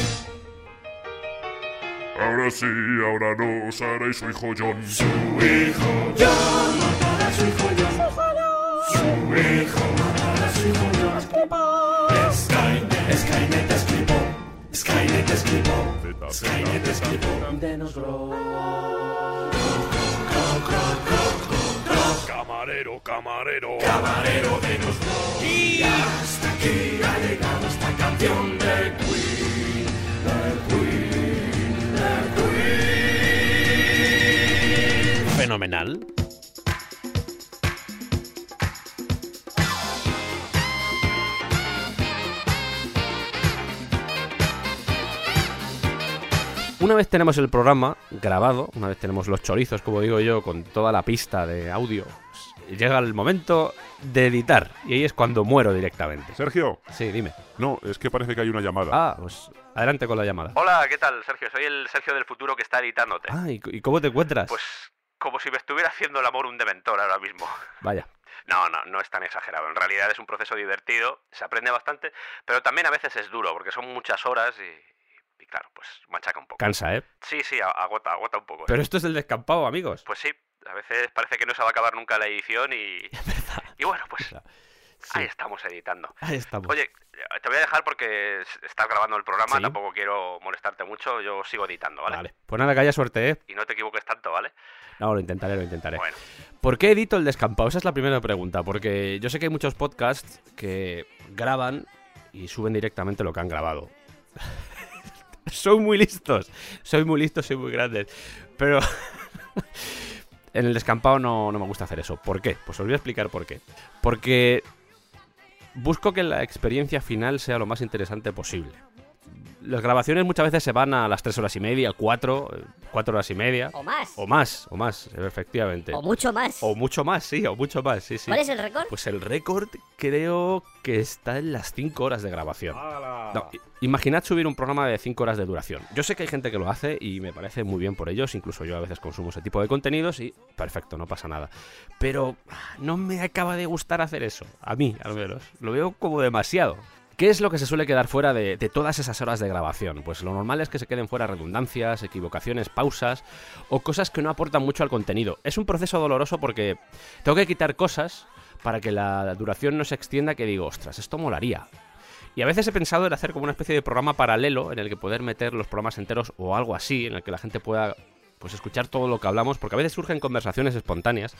Ahora sí, ahora no, Sara y su hijo John. Su hijo John matará a su hijo John. Su hijo matará a su hijo John. Skynet, Skynet escribó. Skynet escribó. Skynet escribó. Denos Camarero, camarero. Camarero de los Y hasta aquí ha llegado esta canción de Queen. De Queen. De Queen. Fenomenal. Una vez tenemos el programa grabado, una vez tenemos los chorizos, como digo yo, con toda la pista de audio, llega el momento de editar. Y ahí es cuando muero directamente. Sergio. Sí, dime. No, es que parece que hay una llamada. Ah, pues adelante con la llamada. Hola, ¿qué tal, Sergio? Soy el Sergio del futuro que está editándote. Ah, ¿y, y cómo te encuentras? Pues como si me estuviera haciendo el amor un dementor ahora mismo. Vaya. No, no, no es tan exagerado. En realidad es un proceso divertido, se aprende bastante, pero también a veces es duro, porque son muchas horas y claro, pues machaca un poco. Cansa, ¿eh? Sí, sí, agota, agota un poco. Pero esto es el descampado, amigos. Pues sí, a veces parece que no se va a acabar nunca la edición y... [LAUGHS] Y bueno, pues ahí estamos editando. Ahí estamos. Oye, te voy a dejar porque estás grabando el programa, Sí. tampoco quiero molestarte mucho, yo sigo editando, ¿vale? Vale. Pues nada, que haya suerte, ¿eh? Y no te equivoques tanto, ¿vale? No, lo intentaré, lo intentaré. Bueno. ¿Por qué edito el descampado? Esa es la primera pregunta. Porque yo sé que hay muchos podcasts que graban y suben directamente lo que han grabado. [LAUGHS] soy muy listos. Soy muy listos, soy muy grandes. Pero [LAUGHS] en el descampado no, no me gusta hacer eso. ¿Por qué? Pues os voy a explicar por qué. Porque busco que la experiencia final sea lo más interesante posible. Las grabaciones muchas veces se van a las 3 horas y media, 4, 4 horas y media. O más. O más, o más, efectivamente. O mucho más. O mucho más, sí, o mucho más, sí, sí. ¿Cuál es el récord? Pues el récord creo que está en las 5 horas de grabación. No, imaginad subir un programa de 5 horas de duración. Yo sé que hay gente que lo hace y me parece muy bien por ellos, incluso yo a veces consumo ese tipo de contenidos y perfecto, no pasa nada. Pero ah, no me acaba de gustar hacer eso, a mí al menos. Lo veo como demasiado. ¿Qué es lo que se suele quedar fuera de, todas esas horas de grabación? Pues lo normal es que se queden fuera redundancias, equivocaciones, pausas o cosas que no aportan mucho al contenido. Es un proceso doloroso porque tengo que quitar cosas para que la duración no se extienda que digo, ostras, esto molaría. Y a veces he pensado en hacer como una especie de programa paralelo en el que poder meter los programas enteros o algo así, en el que la gente pueda pues escuchar todo lo que hablamos, porque a veces surgen conversaciones espontáneas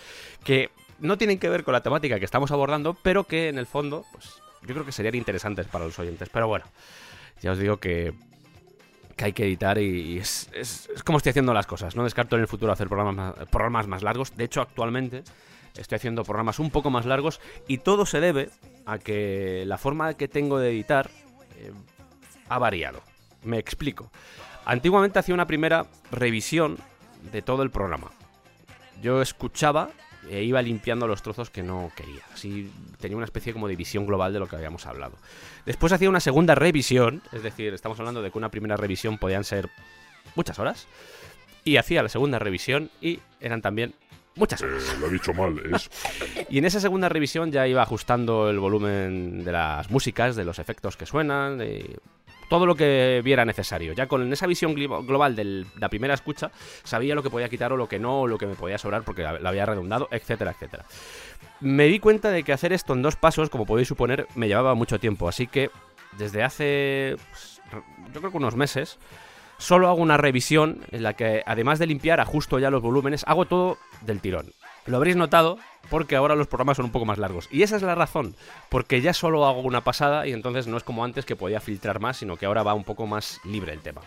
que no tienen que ver con la temática que estamos abordando, pero que en el fondo, pues yo creo que serían interesantes para los oyentes. Pero bueno, ya os digo que, que hay que editar y, es, es- es como estoy haciendo las cosas. No descarto en el futuro hacer programas más, programas más largos. De hecho, actualmente estoy haciendo programas un poco más largos y todo se debe a que la forma que tengo de editar eh, ha variado. Me explico. Antiguamente hacía una primera revisión de todo el programa. Yo escuchaba e iba limpiando los trozos que no quería. Así tenía una especie como de visión global de lo que habíamos hablado. Después hacía una segunda revisión, es decir, estamos hablando de que una primera revisión podían ser muchas horas. Y hacía la segunda revisión y eran también muchas horas. Eh, lo he dicho mal, es. [LAUGHS] Y en esa segunda revisión ya iba ajustando el volumen de las músicas, de los efectos que suenan, de todo lo que viera necesario. Ya con esa visión global de la primera escucha, sabía lo que podía quitar o lo que no, o lo que me podía sobrar porque la había redundado, etcétera, etcétera. Me di cuenta de que hacer esto en dos pasos, como podéis suponer, me llevaba mucho tiempo. Así que desde hace, pues, yo creo que unos meses, solo hago una revisión en la que, además de limpiar, ajusto ya los volúmenes, hago todo del tirón. Lo habréis notado porque ahora los programas son un poco más largos. Y esa es la razón, porque ya solo hago una pasada y entonces no es como antes que podía filtrar más, sino que ahora va un poco más libre el tema.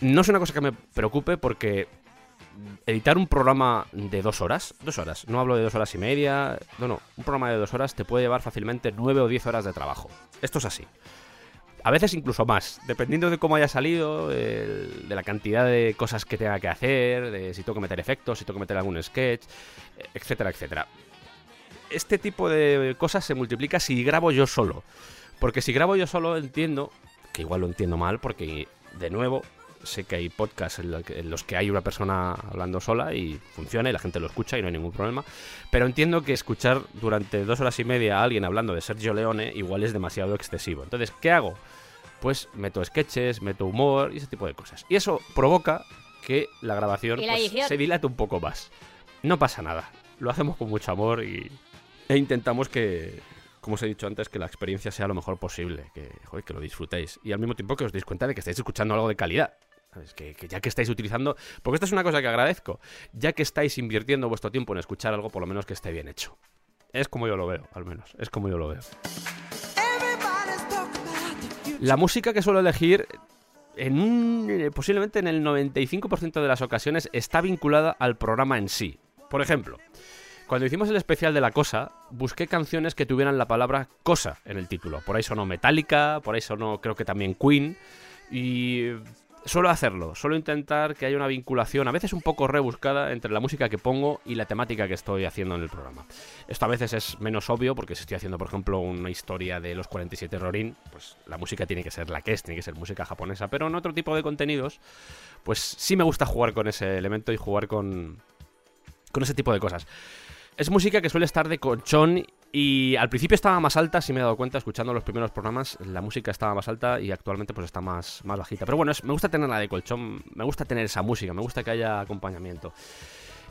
No es una cosa que me preocupe porque editar un programa de dos horas, dos horas, no hablo de dos horas y media, no, no, un programa de dos horas te puede llevar fácilmente nueve o diez horas de trabajo. Esto es así. A veces incluso más, dependiendo de cómo haya salido, el- de la cantidad de cosas que tenga que hacer, de si tengo que meter efectos, si tengo que meter algún sketch, etcétera, etcétera. Este tipo de cosas se multiplica si grabo yo solo. Porque si grabo yo solo entiendo, que igual lo entiendo mal, porque de nuevo sé que hay podcasts en los que hay una persona hablando sola y funciona y la gente lo escucha y no hay ningún problema. Pero entiendo que escuchar durante dos horas y media a alguien hablando de Sergio Leone igual es demasiado excesivo. Entonces, ¿qué hago? Pues meto sketches, meto humor y ese tipo de cosas. Y eso provoca que la grabación ¿Y la pues, se dilate un poco más. No pasa nada. Lo hacemos con mucho amor y, e intentamos que, como os he dicho antes, que la experiencia sea lo mejor posible, que, joder, que lo disfrutéis. Y al mismo tiempo que os deis cuenta de que estáis escuchando algo de calidad. ¿Sabes? Que, que ya que estáis utilizando... Porque esto es una cosa que agradezco. Ya que estáis invirtiendo vuestro tiempo en escuchar algo, por lo menos que esté bien hecho. Es como yo lo veo, al menos. Es como yo lo veo. La música que suelo elegir, en un, eh, posiblemente en el 95% de las ocasiones, está vinculada al programa en sí. Por ejemplo, cuando hicimos el especial de la cosa, busqué canciones que tuvieran la palabra cosa en el título. Por ahí sonó Metallica, por ahí sonó creo que también Queen. Y suelo hacerlo, suelo intentar que haya una vinculación, a veces un poco rebuscada, entre la música que pongo y la temática que estoy haciendo en el programa. Esto a veces es menos obvio, porque si estoy haciendo, por ejemplo, una historia de los 47 Rorin, pues la música tiene que ser la que es, tiene que ser música japonesa. Pero en otro tipo de contenidos, pues sí me gusta jugar con ese elemento y jugar con, con ese tipo de cosas. Es música que suele estar de colchón y al principio estaba más alta, si me he dado cuenta, escuchando los primeros programas, la música estaba más alta y actualmente pues está más, más bajita. Pero bueno, es- me gusta tenerla de colchón, me gusta tener esa música, me gusta que haya acompañamiento.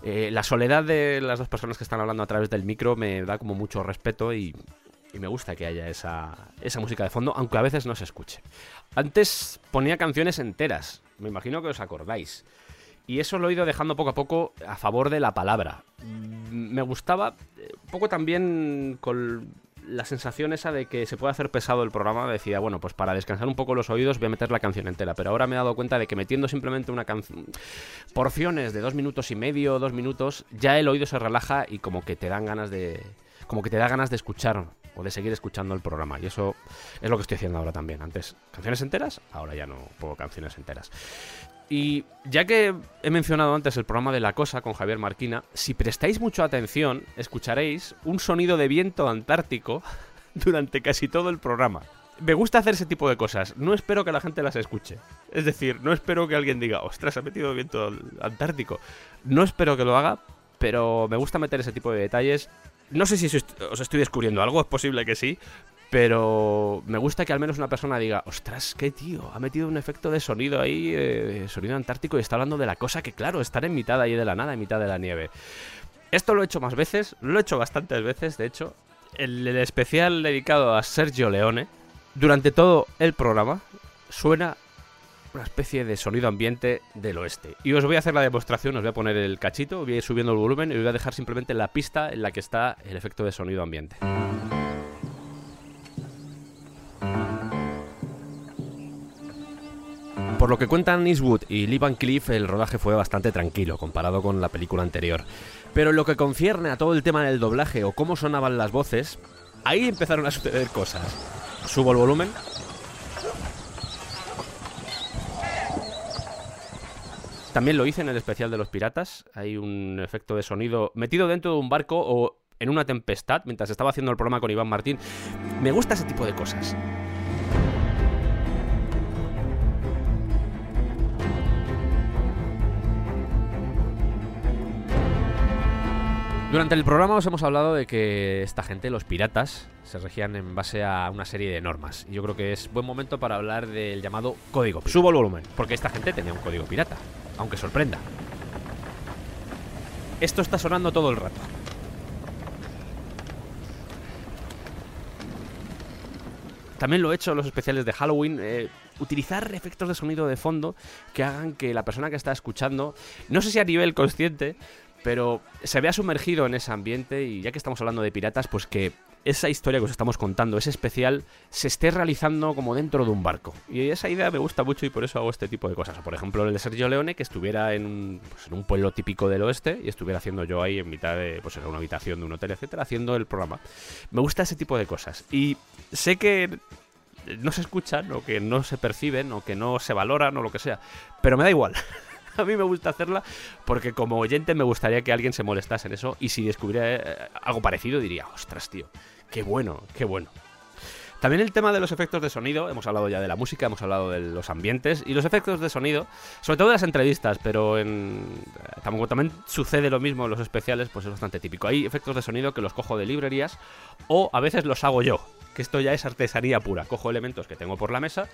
Eh, la soledad de las dos personas que están hablando a través del micro me da como mucho respeto y, y me gusta que haya esa, esa música de fondo, aunque a veces no se escuche. Antes ponía canciones enteras, me imagino que os acordáis. Y eso lo he ido dejando poco a poco a favor de la palabra. Mm, Me gustaba eh, un poco también con la sensación esa de que se puede hacer pesado el programa. Decía, bueno, pues para descansar un poco los oídos voy a meter la canción entera. Pero ahora me he dado cuenta de que metiendo simplemente una canción... Porciones de dos minutos y medio, dos minutos, ya el oído se relaja y como que te dan ganas de... Como que te da ganas de escuchar o de seguir escuchando el programa. Y eso es lo que estoy haciendo ahora también. Antes canciones enteras, ahora ya no pongo canciones enteras. Y ya que he mencionado antes el programa de La Cosa con Javier Marquina, si prestáis mucha atención, escucharéis un sonido de viento antártico [LAUGHS] durante casi todo el programa. Me gusta hacer ese tipo de cosas. No espero que la gente las escuche. Es decir, no espero que alguien diga, ostras, ha metido viento antártico. No espero que lo haga, pero me gusta meter ese tipo de detalles. No sé si os est- os estoy descubriendo algo, es posible que sí, pero me gusta que al menos una persona diga, ostras, qué tío, ha metido un efecto de sonido ahí, eh, sonido antártico, y está hablando de la cosa que, claro, estar en mitad ahí de la nada, en mitad de la nieve. Esto lo he hecho más veces, lo he hecho bastantes veces, de hecho. El, el especial dedicado a Sergio Leone, durante todo el programa, suena una especie de sonido ambiente del oeste. Y os voy a hacer la demostración, os voy a poner el cachito, voy a ir subiendo el volumen y os voy a dejar simplemente la pista en la que está el efecto de sonido ambiente. Por lo que cuentan Eastwood y Lee Van Cleef, el rodaje fue bastante tranquilo comparado con la película anterior. Pero en lo que concierne a todo el tema del doblaje o cómo sonaban las voces, ahí empezaron a suceder cosas. Subo el volumen. También lo hice en el especial de los piratas. Hay un efecto de sonido metido dentro de un barco o en una tempestad mientras estaba haciendo el programa con Iván Martín. Me gusta ese tipo de cosas. Durante el programa os hemos hablado de que esta gente, los piratas, se regían en base a una serie de normas. Y yo creo que es buen momento para hablar del llamado código. pirata. Subo el volumen, porque esta gente tenía un código pirata, aunque sorprenda. Esto está sonando todo el rato. También lo he hecho en los especiales de Halloween. eh, utilizar efectos de sonido de fondo que hagan que la persona que está escuchando, no sé si a nivel consciente, pero se vea sumergido en ese ambiente y ya que estamos hablando de piratas, pues que esa historia que os estamos contando, ese especial, se esté realizando como dentro de un barco. Y esa idea me gusta mucho y por eso hago este tipo de cosas. Por ejemplo, el de Sergio Leone, que estuviera en un, pues, pueblo típico del oeste y estuviera haciendo yo ahí en mitad de pues, en una habitación de un hotel, etcétera, haciendo el programa. Me gusta ese tipo de cosas. Y sé que no se escuchan o que no se perciben o que no se valoran o lo que sea, pero me da igual. [LAUGHS] [LAUGHS] A mí me gusta hacerla porque como oyente me gustaría que alguien se molestase en eso y si descubriera eh, algo parecido diría, ostras, tío, qué bueno, qué bueno. También el tema de los efectos de sonido, hemos hablado ya de la música, hemos hablado de los ambientes y los efectos de sonido, sobre todo de las entrevistas, pero en como también sucede lo mismo en los especiales, pues es bastante típico. Hay efectos de sonido que los cojo de librerías o a veces los hago yo, que esto ya es artesanía pura. Cojo elementos que tengo por la mesa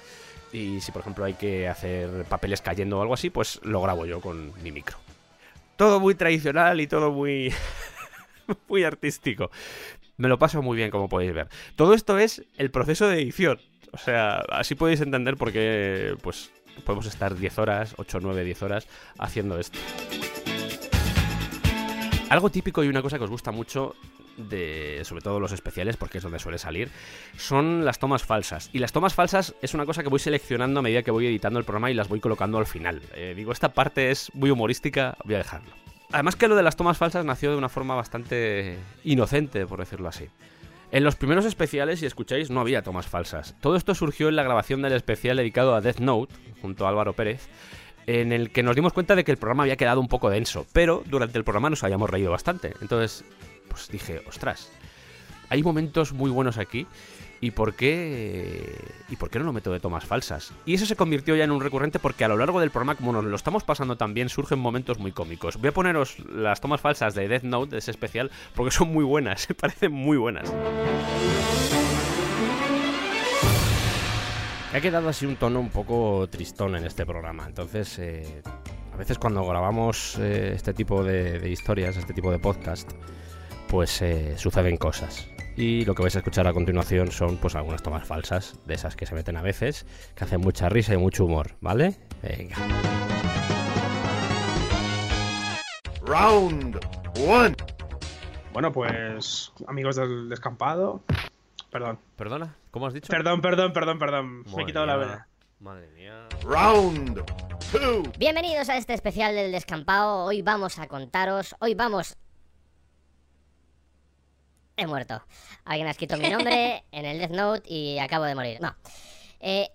y si por ejemplo hay que hacer papeles cayendo o algo así, pues lo grabo yo con mi micro. Todo muy tradicional y todo muy [LAUGHS] muy artístico. Me lo paso muy bien, como podéis ver. Todo esto es el proceso de edición. O sea, así podéis entender por qué pues, podemos estar 10 horas, 8, 9, 10 horas haciendo esto. Algo típico y una cosa que os gusta mucho de sobre todo los especiales porque es donde suele salir son las tomas falsas y las tomas falsas es una cosa que voy seleccionando a medida que voy editando el programa y las voy colocando al final Eh, digo esta parte es muy humorística voy a dejarlo además que lo de las tomas falsas nació de una forma bastante inocente por decirlo así en los primeros especiales, si escucháis, no había tomas falsas. Todo esto surgió en la grabación del especial dedicado a Death Note, junto a Álvaro Pérez, en el que nos dimos cuenta de que el programa había quedado un poco denso, pero durante el programa nos habíamos reído bastante. Entonces, pues dije, ostras, hay momentos muy buenos aquí. ¿Y por qué? ¿Y por qué no lo meto de tomas falsas? Y eso se convirtió ya en un recurrente porque a lo largo del programa, como nos lo estamos pasando también, surgen momentos muy cómicos. Voy a poneros las tomas falsas de Death Note, de ese especial, porque son muy buenas, [LAUGHS] parecen muy buenas. Ha quedado así un tono un poco tristón en este programa, entonces eh, a veces cuando grabamos eh, este tipo de historias, este tipo de podcast, pues eh, suceden cosas. Y lo que vais a escuchar a continuación son pues algunas tomas falsas, de esas que se meten a veces, que hacen mucha risa y mucho humor, ¿vale? Venga. Round one. Bueno, pues amigos del descampado. Perdón. ¿Perdona? ¿Cómo has dicho? Perdón, perdón, perdón, perdón. Me he quitado la vena. Madre mía. Round two. Bienvenidos a este especial del descampado. Hoy vamos a contaros, hoy vamos... He muerto. Alguien ha escrito mi [LAUGHS] nombre en el Death Note y acabo de morir. No. Eh,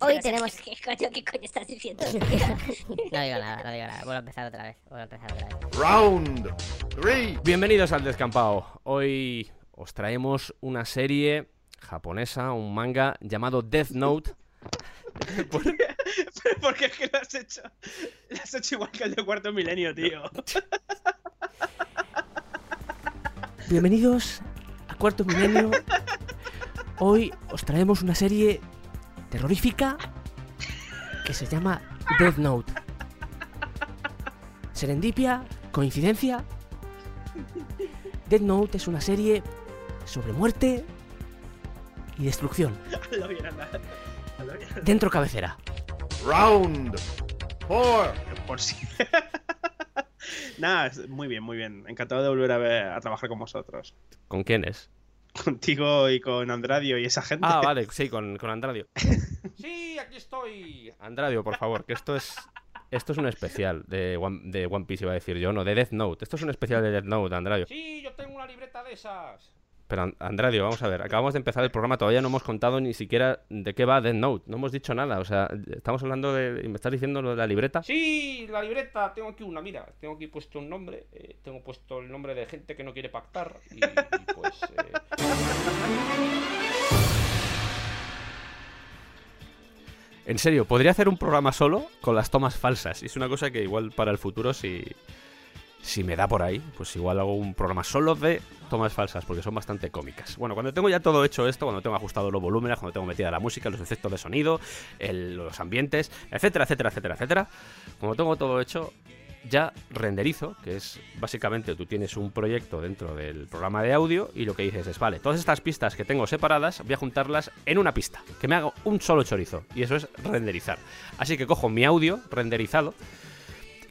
hoy tenemos... ¿Qué [LAUGHS] coño, qué coño estás diciendo? [LAUGHS] no digo nada, no digo nada. Vuelvo a empezar otra vez. Vuelvo a empezar otra vez. Round three. Bienvenidos al descampado. Hoy os traemos una serie japonesa, un manga llamado Death Note. Pero ¿por qué es que lo has hecho? Lo has hecho igual que el de cuarto milenio, tío. Bienvenidos a Cuarto Milenio. Hoy os traemos una serie terrorífica que se llama Death Note. Serendipia, coincidencia. Death Note es una serie sobre muerte y destrucción. Dentro cabecera. Round four. Por si. [LAUGHS] Nada, es- muy bien, muy bien. Encantado de volver a, ver, a trabajar con vosotros. ¿Con quién es? Contigo y con Andradio y esa gente. Ah, vale, [LAUGHS] sí, con, con Andradio. Sí, aquí estoy. Andradio, por favor, que esto es. Esto es un especial de One, de One Piece, iba a decir yo, no, de Death Note. Esto es un especial de Death Note, Andradio. Sí, yo tengo una libreta de esas. Pero An- Andradio, vamos a ver, acabamos de empezar el programa, todavía no hemos contado ni siquiera de qué va Death Note, no hemos dicho nada, o sea, estamos hablando de... ¿Me estás diciendo lo de la libreta? Sí, la libreta, tengo aquí una, mira, tengo aquí puesto un nombre, eh, tengo puesto el nombre de gente que no quiere pactar y, y pues... eh, En serio, podría hacer un programa solo con las tomas falsas, y es una cosa que igual para el futuro, si, si me da por ahí, pues igual hago un programa solo de tomas falsas, porque son bastante cómicas. Bueno, cuando tengo ya todo hecho esto, cuando tengo ajustado los volúmenes, cuando tengo metida la música, los efectos de sonido, los ambientes, etcétera, etcétera, etcétera, etcétera, cuando tengo todo hecho, ya renderizo, que es básicamente tú tienes un proyecto dentro del programa de audio y lo que dices es, vale, todas estas pistas que tengo separadas, voy a juntarlas en una pista, que me haga un solo chorizo, y eso es renderizar. Así que cojo mi audio renderizado,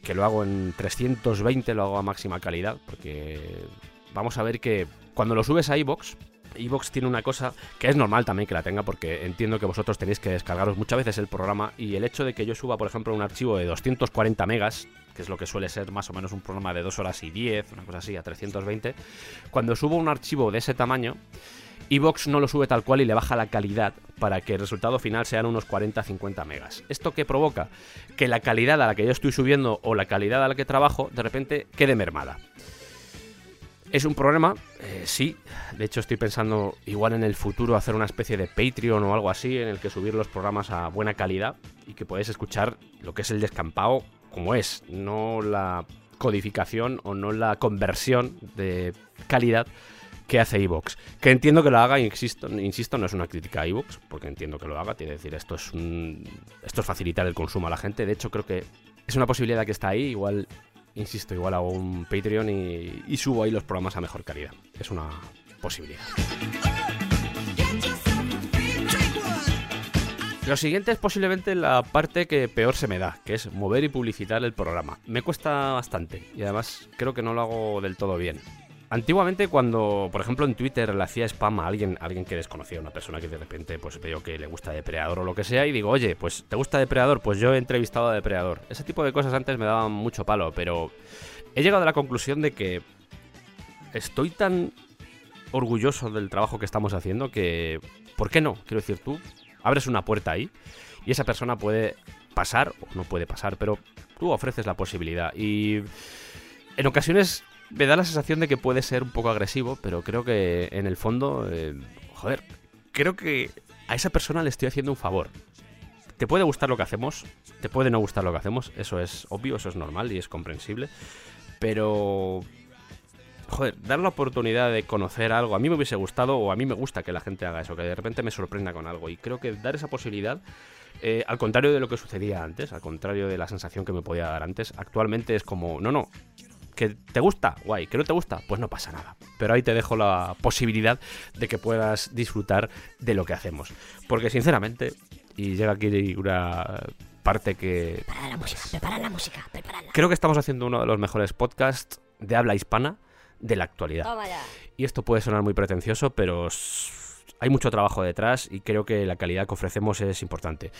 que lo hago en 320, lo hago a máxima calidad, porque vamos a ver que cuando lo subes a iBox, iBox tiene una cosa que es normal también que la tenga, porque entiendo que vosotros tenéis que descargaros muchas veces el programa y el hecho de que yo suba, por ejemplo, un archivo de 240 megas, que es lo que suele ser más o menos un programa de 2 horas y 10, una cosa así, a 320, cuando subo un archivo de ese tamaño, iBox no lo sube tal cual y le baja la calidad para que el resultado final sean unos 40-50 megas. ¿Esto qué provoca? Que la calidad a la que yo estoy subiendo o la calidad a la que trabajo de repente quede mermada. Es un problema, eh, sí. De hecho, estoy pensando igual en el futuro hacer una especie de Patreon o algo así en el que subir los programas a buena calidad y que podáis escuchar lo que es el descampado como es, no la codificación o no la conversión de calidad que hace Evox. Que entiendo que lo haga, insisto, insisto, no es una crítica a Evox, porque entiendo que lo haga, tiene que decir, esto es un, esto es facilitar el consumo a la gente. De hecho, creo que es una posibilidad que está ahí, igual insisto, igual hago un Patreon y, y subo ahí los programas a mejor calidad. Es una posibilidad. Lo siguiente es posiblemente la parte que peor se me da, que es mover y publicitar el programa. Me cuesta bastante y además creo que no lo hago del todo bien. Antiguamente cuando, por ejemplo, en Twitter le hacía spam a alguien, alguien que desconocía, una persona que de repente pues veo que le gusta Depredador o lo que sea y digo, oye, pues ¿te gusta Depredador? Pues yo he entrevistado a Depredador. Ese tipo de cosas antes me daban mucho palo, pero he llegado a la conclusión de que estoy tan orgulloso del trabajo que estamos haciendo que, ¿por qué no? Quiero decir, tú abres una puerta ahí y esa persona puede pasar o no puede pasar, pero tú ofreces la posibilidad y en ocasiones me da la sensación de que puede ser un poco agresivo, pero creo que en el fondo, eh, joder, creo que a esa persona le estoy haciendo un favor. Te puede gustar lo que hacemos, te puede no gustar lo que hacemos, eso es obvio, eso es normal y es comprensible, pero... Joder, dar la oportunidad de conocer algo, a mí me hubiese gustado o a mí me gusta que la gente haga eso, que de repente me sorprenda con algo y creo que dar esa posibilidad eh, al contrario de lo que sucedía antes, al contrario de la sensación que me podía dar antes, actualmente es como, no, no, que te gusta, guay, que no te gusta, pues no pasa nada. Pero ahí te dejo la posibilidad de que puedas disfrutar de lo que hacemos. Porque sinceramente, y llega aquí una parte que... Prepara la música, prepara la música, prepárala. Creo que estamos haciendo uno de los mejores podcasts de habla hispana de la actualidad. Y esto puede sonar muy pretencioso, pero hay mucho trabajo detrás y creo que la calidad que ofrecemos es importante.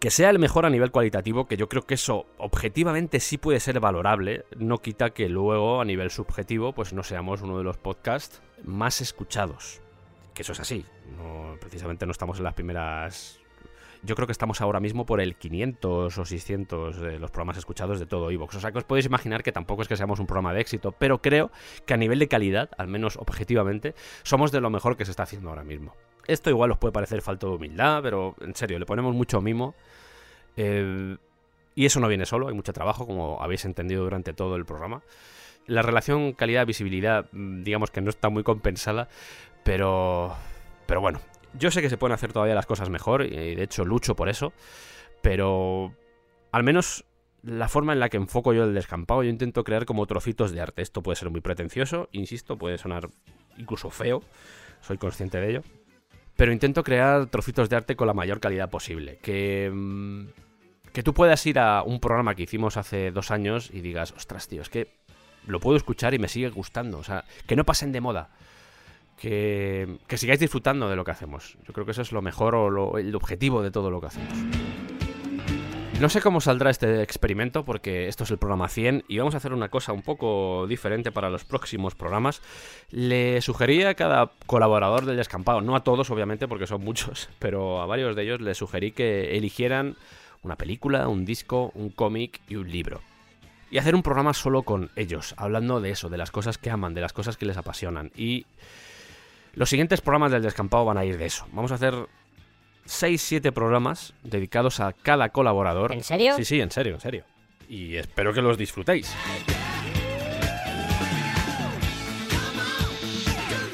Que sea el mejor a nivel cualitativo, que yo creo que eso objetivamente sí puede ser valorable, no quita que luego a nivel subjetivo pues no seamos uno de los podcasts más escuchados. Que eso es así, no, precisamente no estamos en las primeras... Yo creo que estamos ahora mismo por el 500 o 600 de los programas escuchados de todo iVoox. O sea que os podéis imaginar que tampoco es que seamos un programa de éxito, pero creo que a nivel de calidad, al menos objetivamente, somos de lo mejor que se está haciendo ahora mismo. Esto igual os puede parecer falta de humildad, pero en serio, le ponemos mucho mimo. Eh, y eso no viene solo, hay mucho trabajo, como habéis entendido durante todo el programa. La relación calidad-visibilidad, mm, digamos que no está muy compensada, pero, pero bueno, yo sé que se pueden hacer todavía las cosas mejor, y de hecho lucho por eso, pero al menos la forma en la que enfoco yo el descampado, yo intento crear como trocitos de arte. Esto puede ser muy pretencioso, insisto, puede sonar incluso feo, soy consciente de ello. Pero intento crear trocitos de arte con la mayor calidad posible. Que, mm, que tú puedas ir a un programa que hicimos hace dos años y digas, ostras, tío, es que lo puedo escuchar y me sigue gustando. O sea, que no pasen de moda. Que, que sigáis disfrutando de lo que hacemos. Yo creo que eso es lo mejor o lo- el objetivo de todo lo que hacemos. No sé cómo saldrá este experimento porque esto es el programa 100 y vamos a hacer una cosa un poco diferente para los próximos programas. Le sugerí a cada colaborador del descampado, no a todos obviamente porque son muchos, [LAUGHS] pero a varios de ellos les sugerí que eligieran una película, un disco, un cómic y un libro. Y hacer un programa solo con ellos, hablando de eso, de las cosas que aman, de las cosas que les apasionan. Y los siguientes programas del descampado van a ir de eso. Vamos a hacer 6-7 programas dedicados a cada colaborador. ¿En serio? Sí, sí, en serio, en serio. Y espero que los disfrutéis.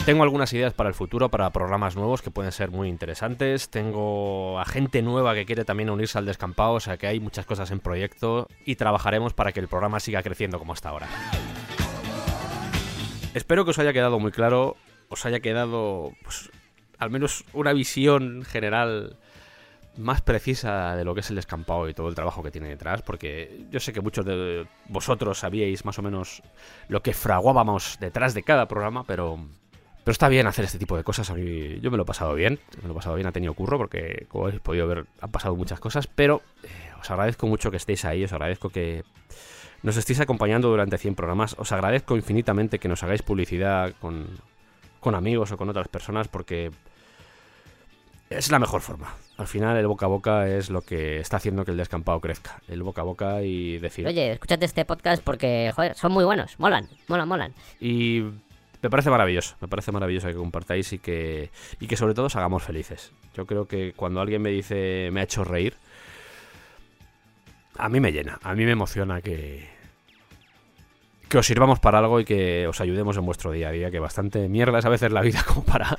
Tengo algunas ideas para el futuro, para programas nuevos que pueden ser muy interesantes. Tengo a gente nueva que quiere también unirse al descampado, o sea que hay muchas cosas en proyecto y trabajaremos para que el programa siga creciendo como hasta ahora. Espero que os haya quedado muy claro, os haya quedado pues, al menos una visión general más precisa de lo que es el descampado y todo el trabajo que tiene detrás, porque yo sé que muchos de vosotros sabíais más o menos lo que fraguábamos detrás de cada programa, pero, pero está bien hacer este tipo de cosas. A mí, yo me lo he pasado bien, me lo he pasado bien, ha tenido curro, porque como habéis podido ver, han pasado muchas cosas, pero eh, os agradezco mucho que estéis ahí, os agradezco que nos estéis acompañando durante 100 programas, os agradezco infinitamente que nos hagáis publicidad con, con amigos o con otras personas, porque es la mejor forma. Al final el boca a boca es lo que está haciendo que el descampado crezca. El boca a boca y decir... Oye, escúchate este podcast porque, joder, son muy buenos. Molan, molan, molan. Y me parece maravilloso, me parece maravilloso que compartáis y que, y que sobre todo os hagamos felices. Yo creo que cuando alguien me dice me ha hecho reír, a mí me llena, a mí me emociona que, que os sirvamos para algo y que os ayudemos en vuestro día a día, que bastante mierda es a veces la vida como para,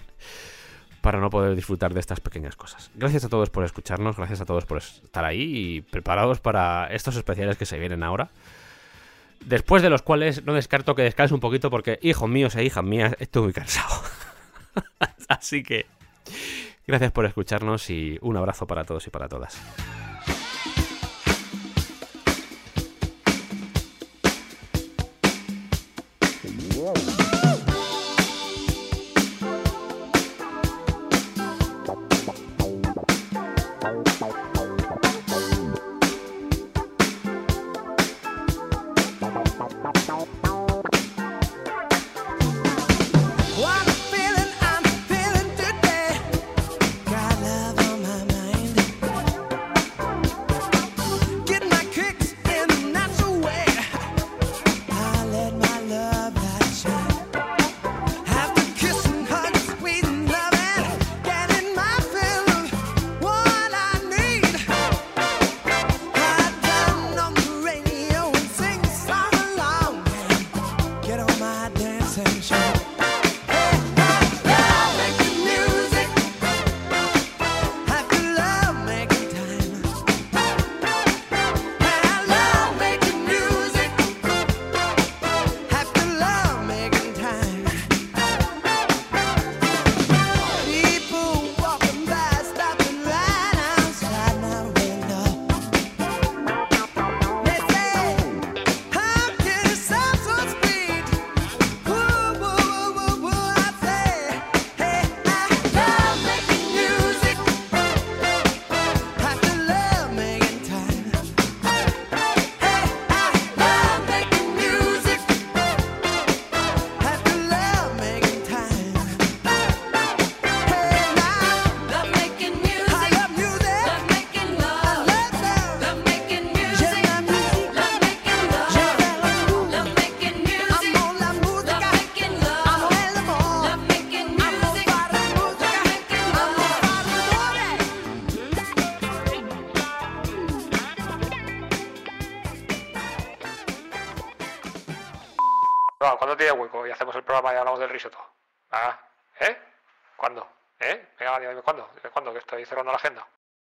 para no poder disfrutar de estas pequeñas cosas. Gracias a todos por escucharnos, gracias a todos por estar ahí y preparados para estos especiales que se vienen ahora. Después de los cuales no descarto que descanse un poquito porque, hijos míos e hijas mías, estoy muy cansado. [LAUGHS] Así que, gracias por escucharnos y un abrazo para todos y para todas.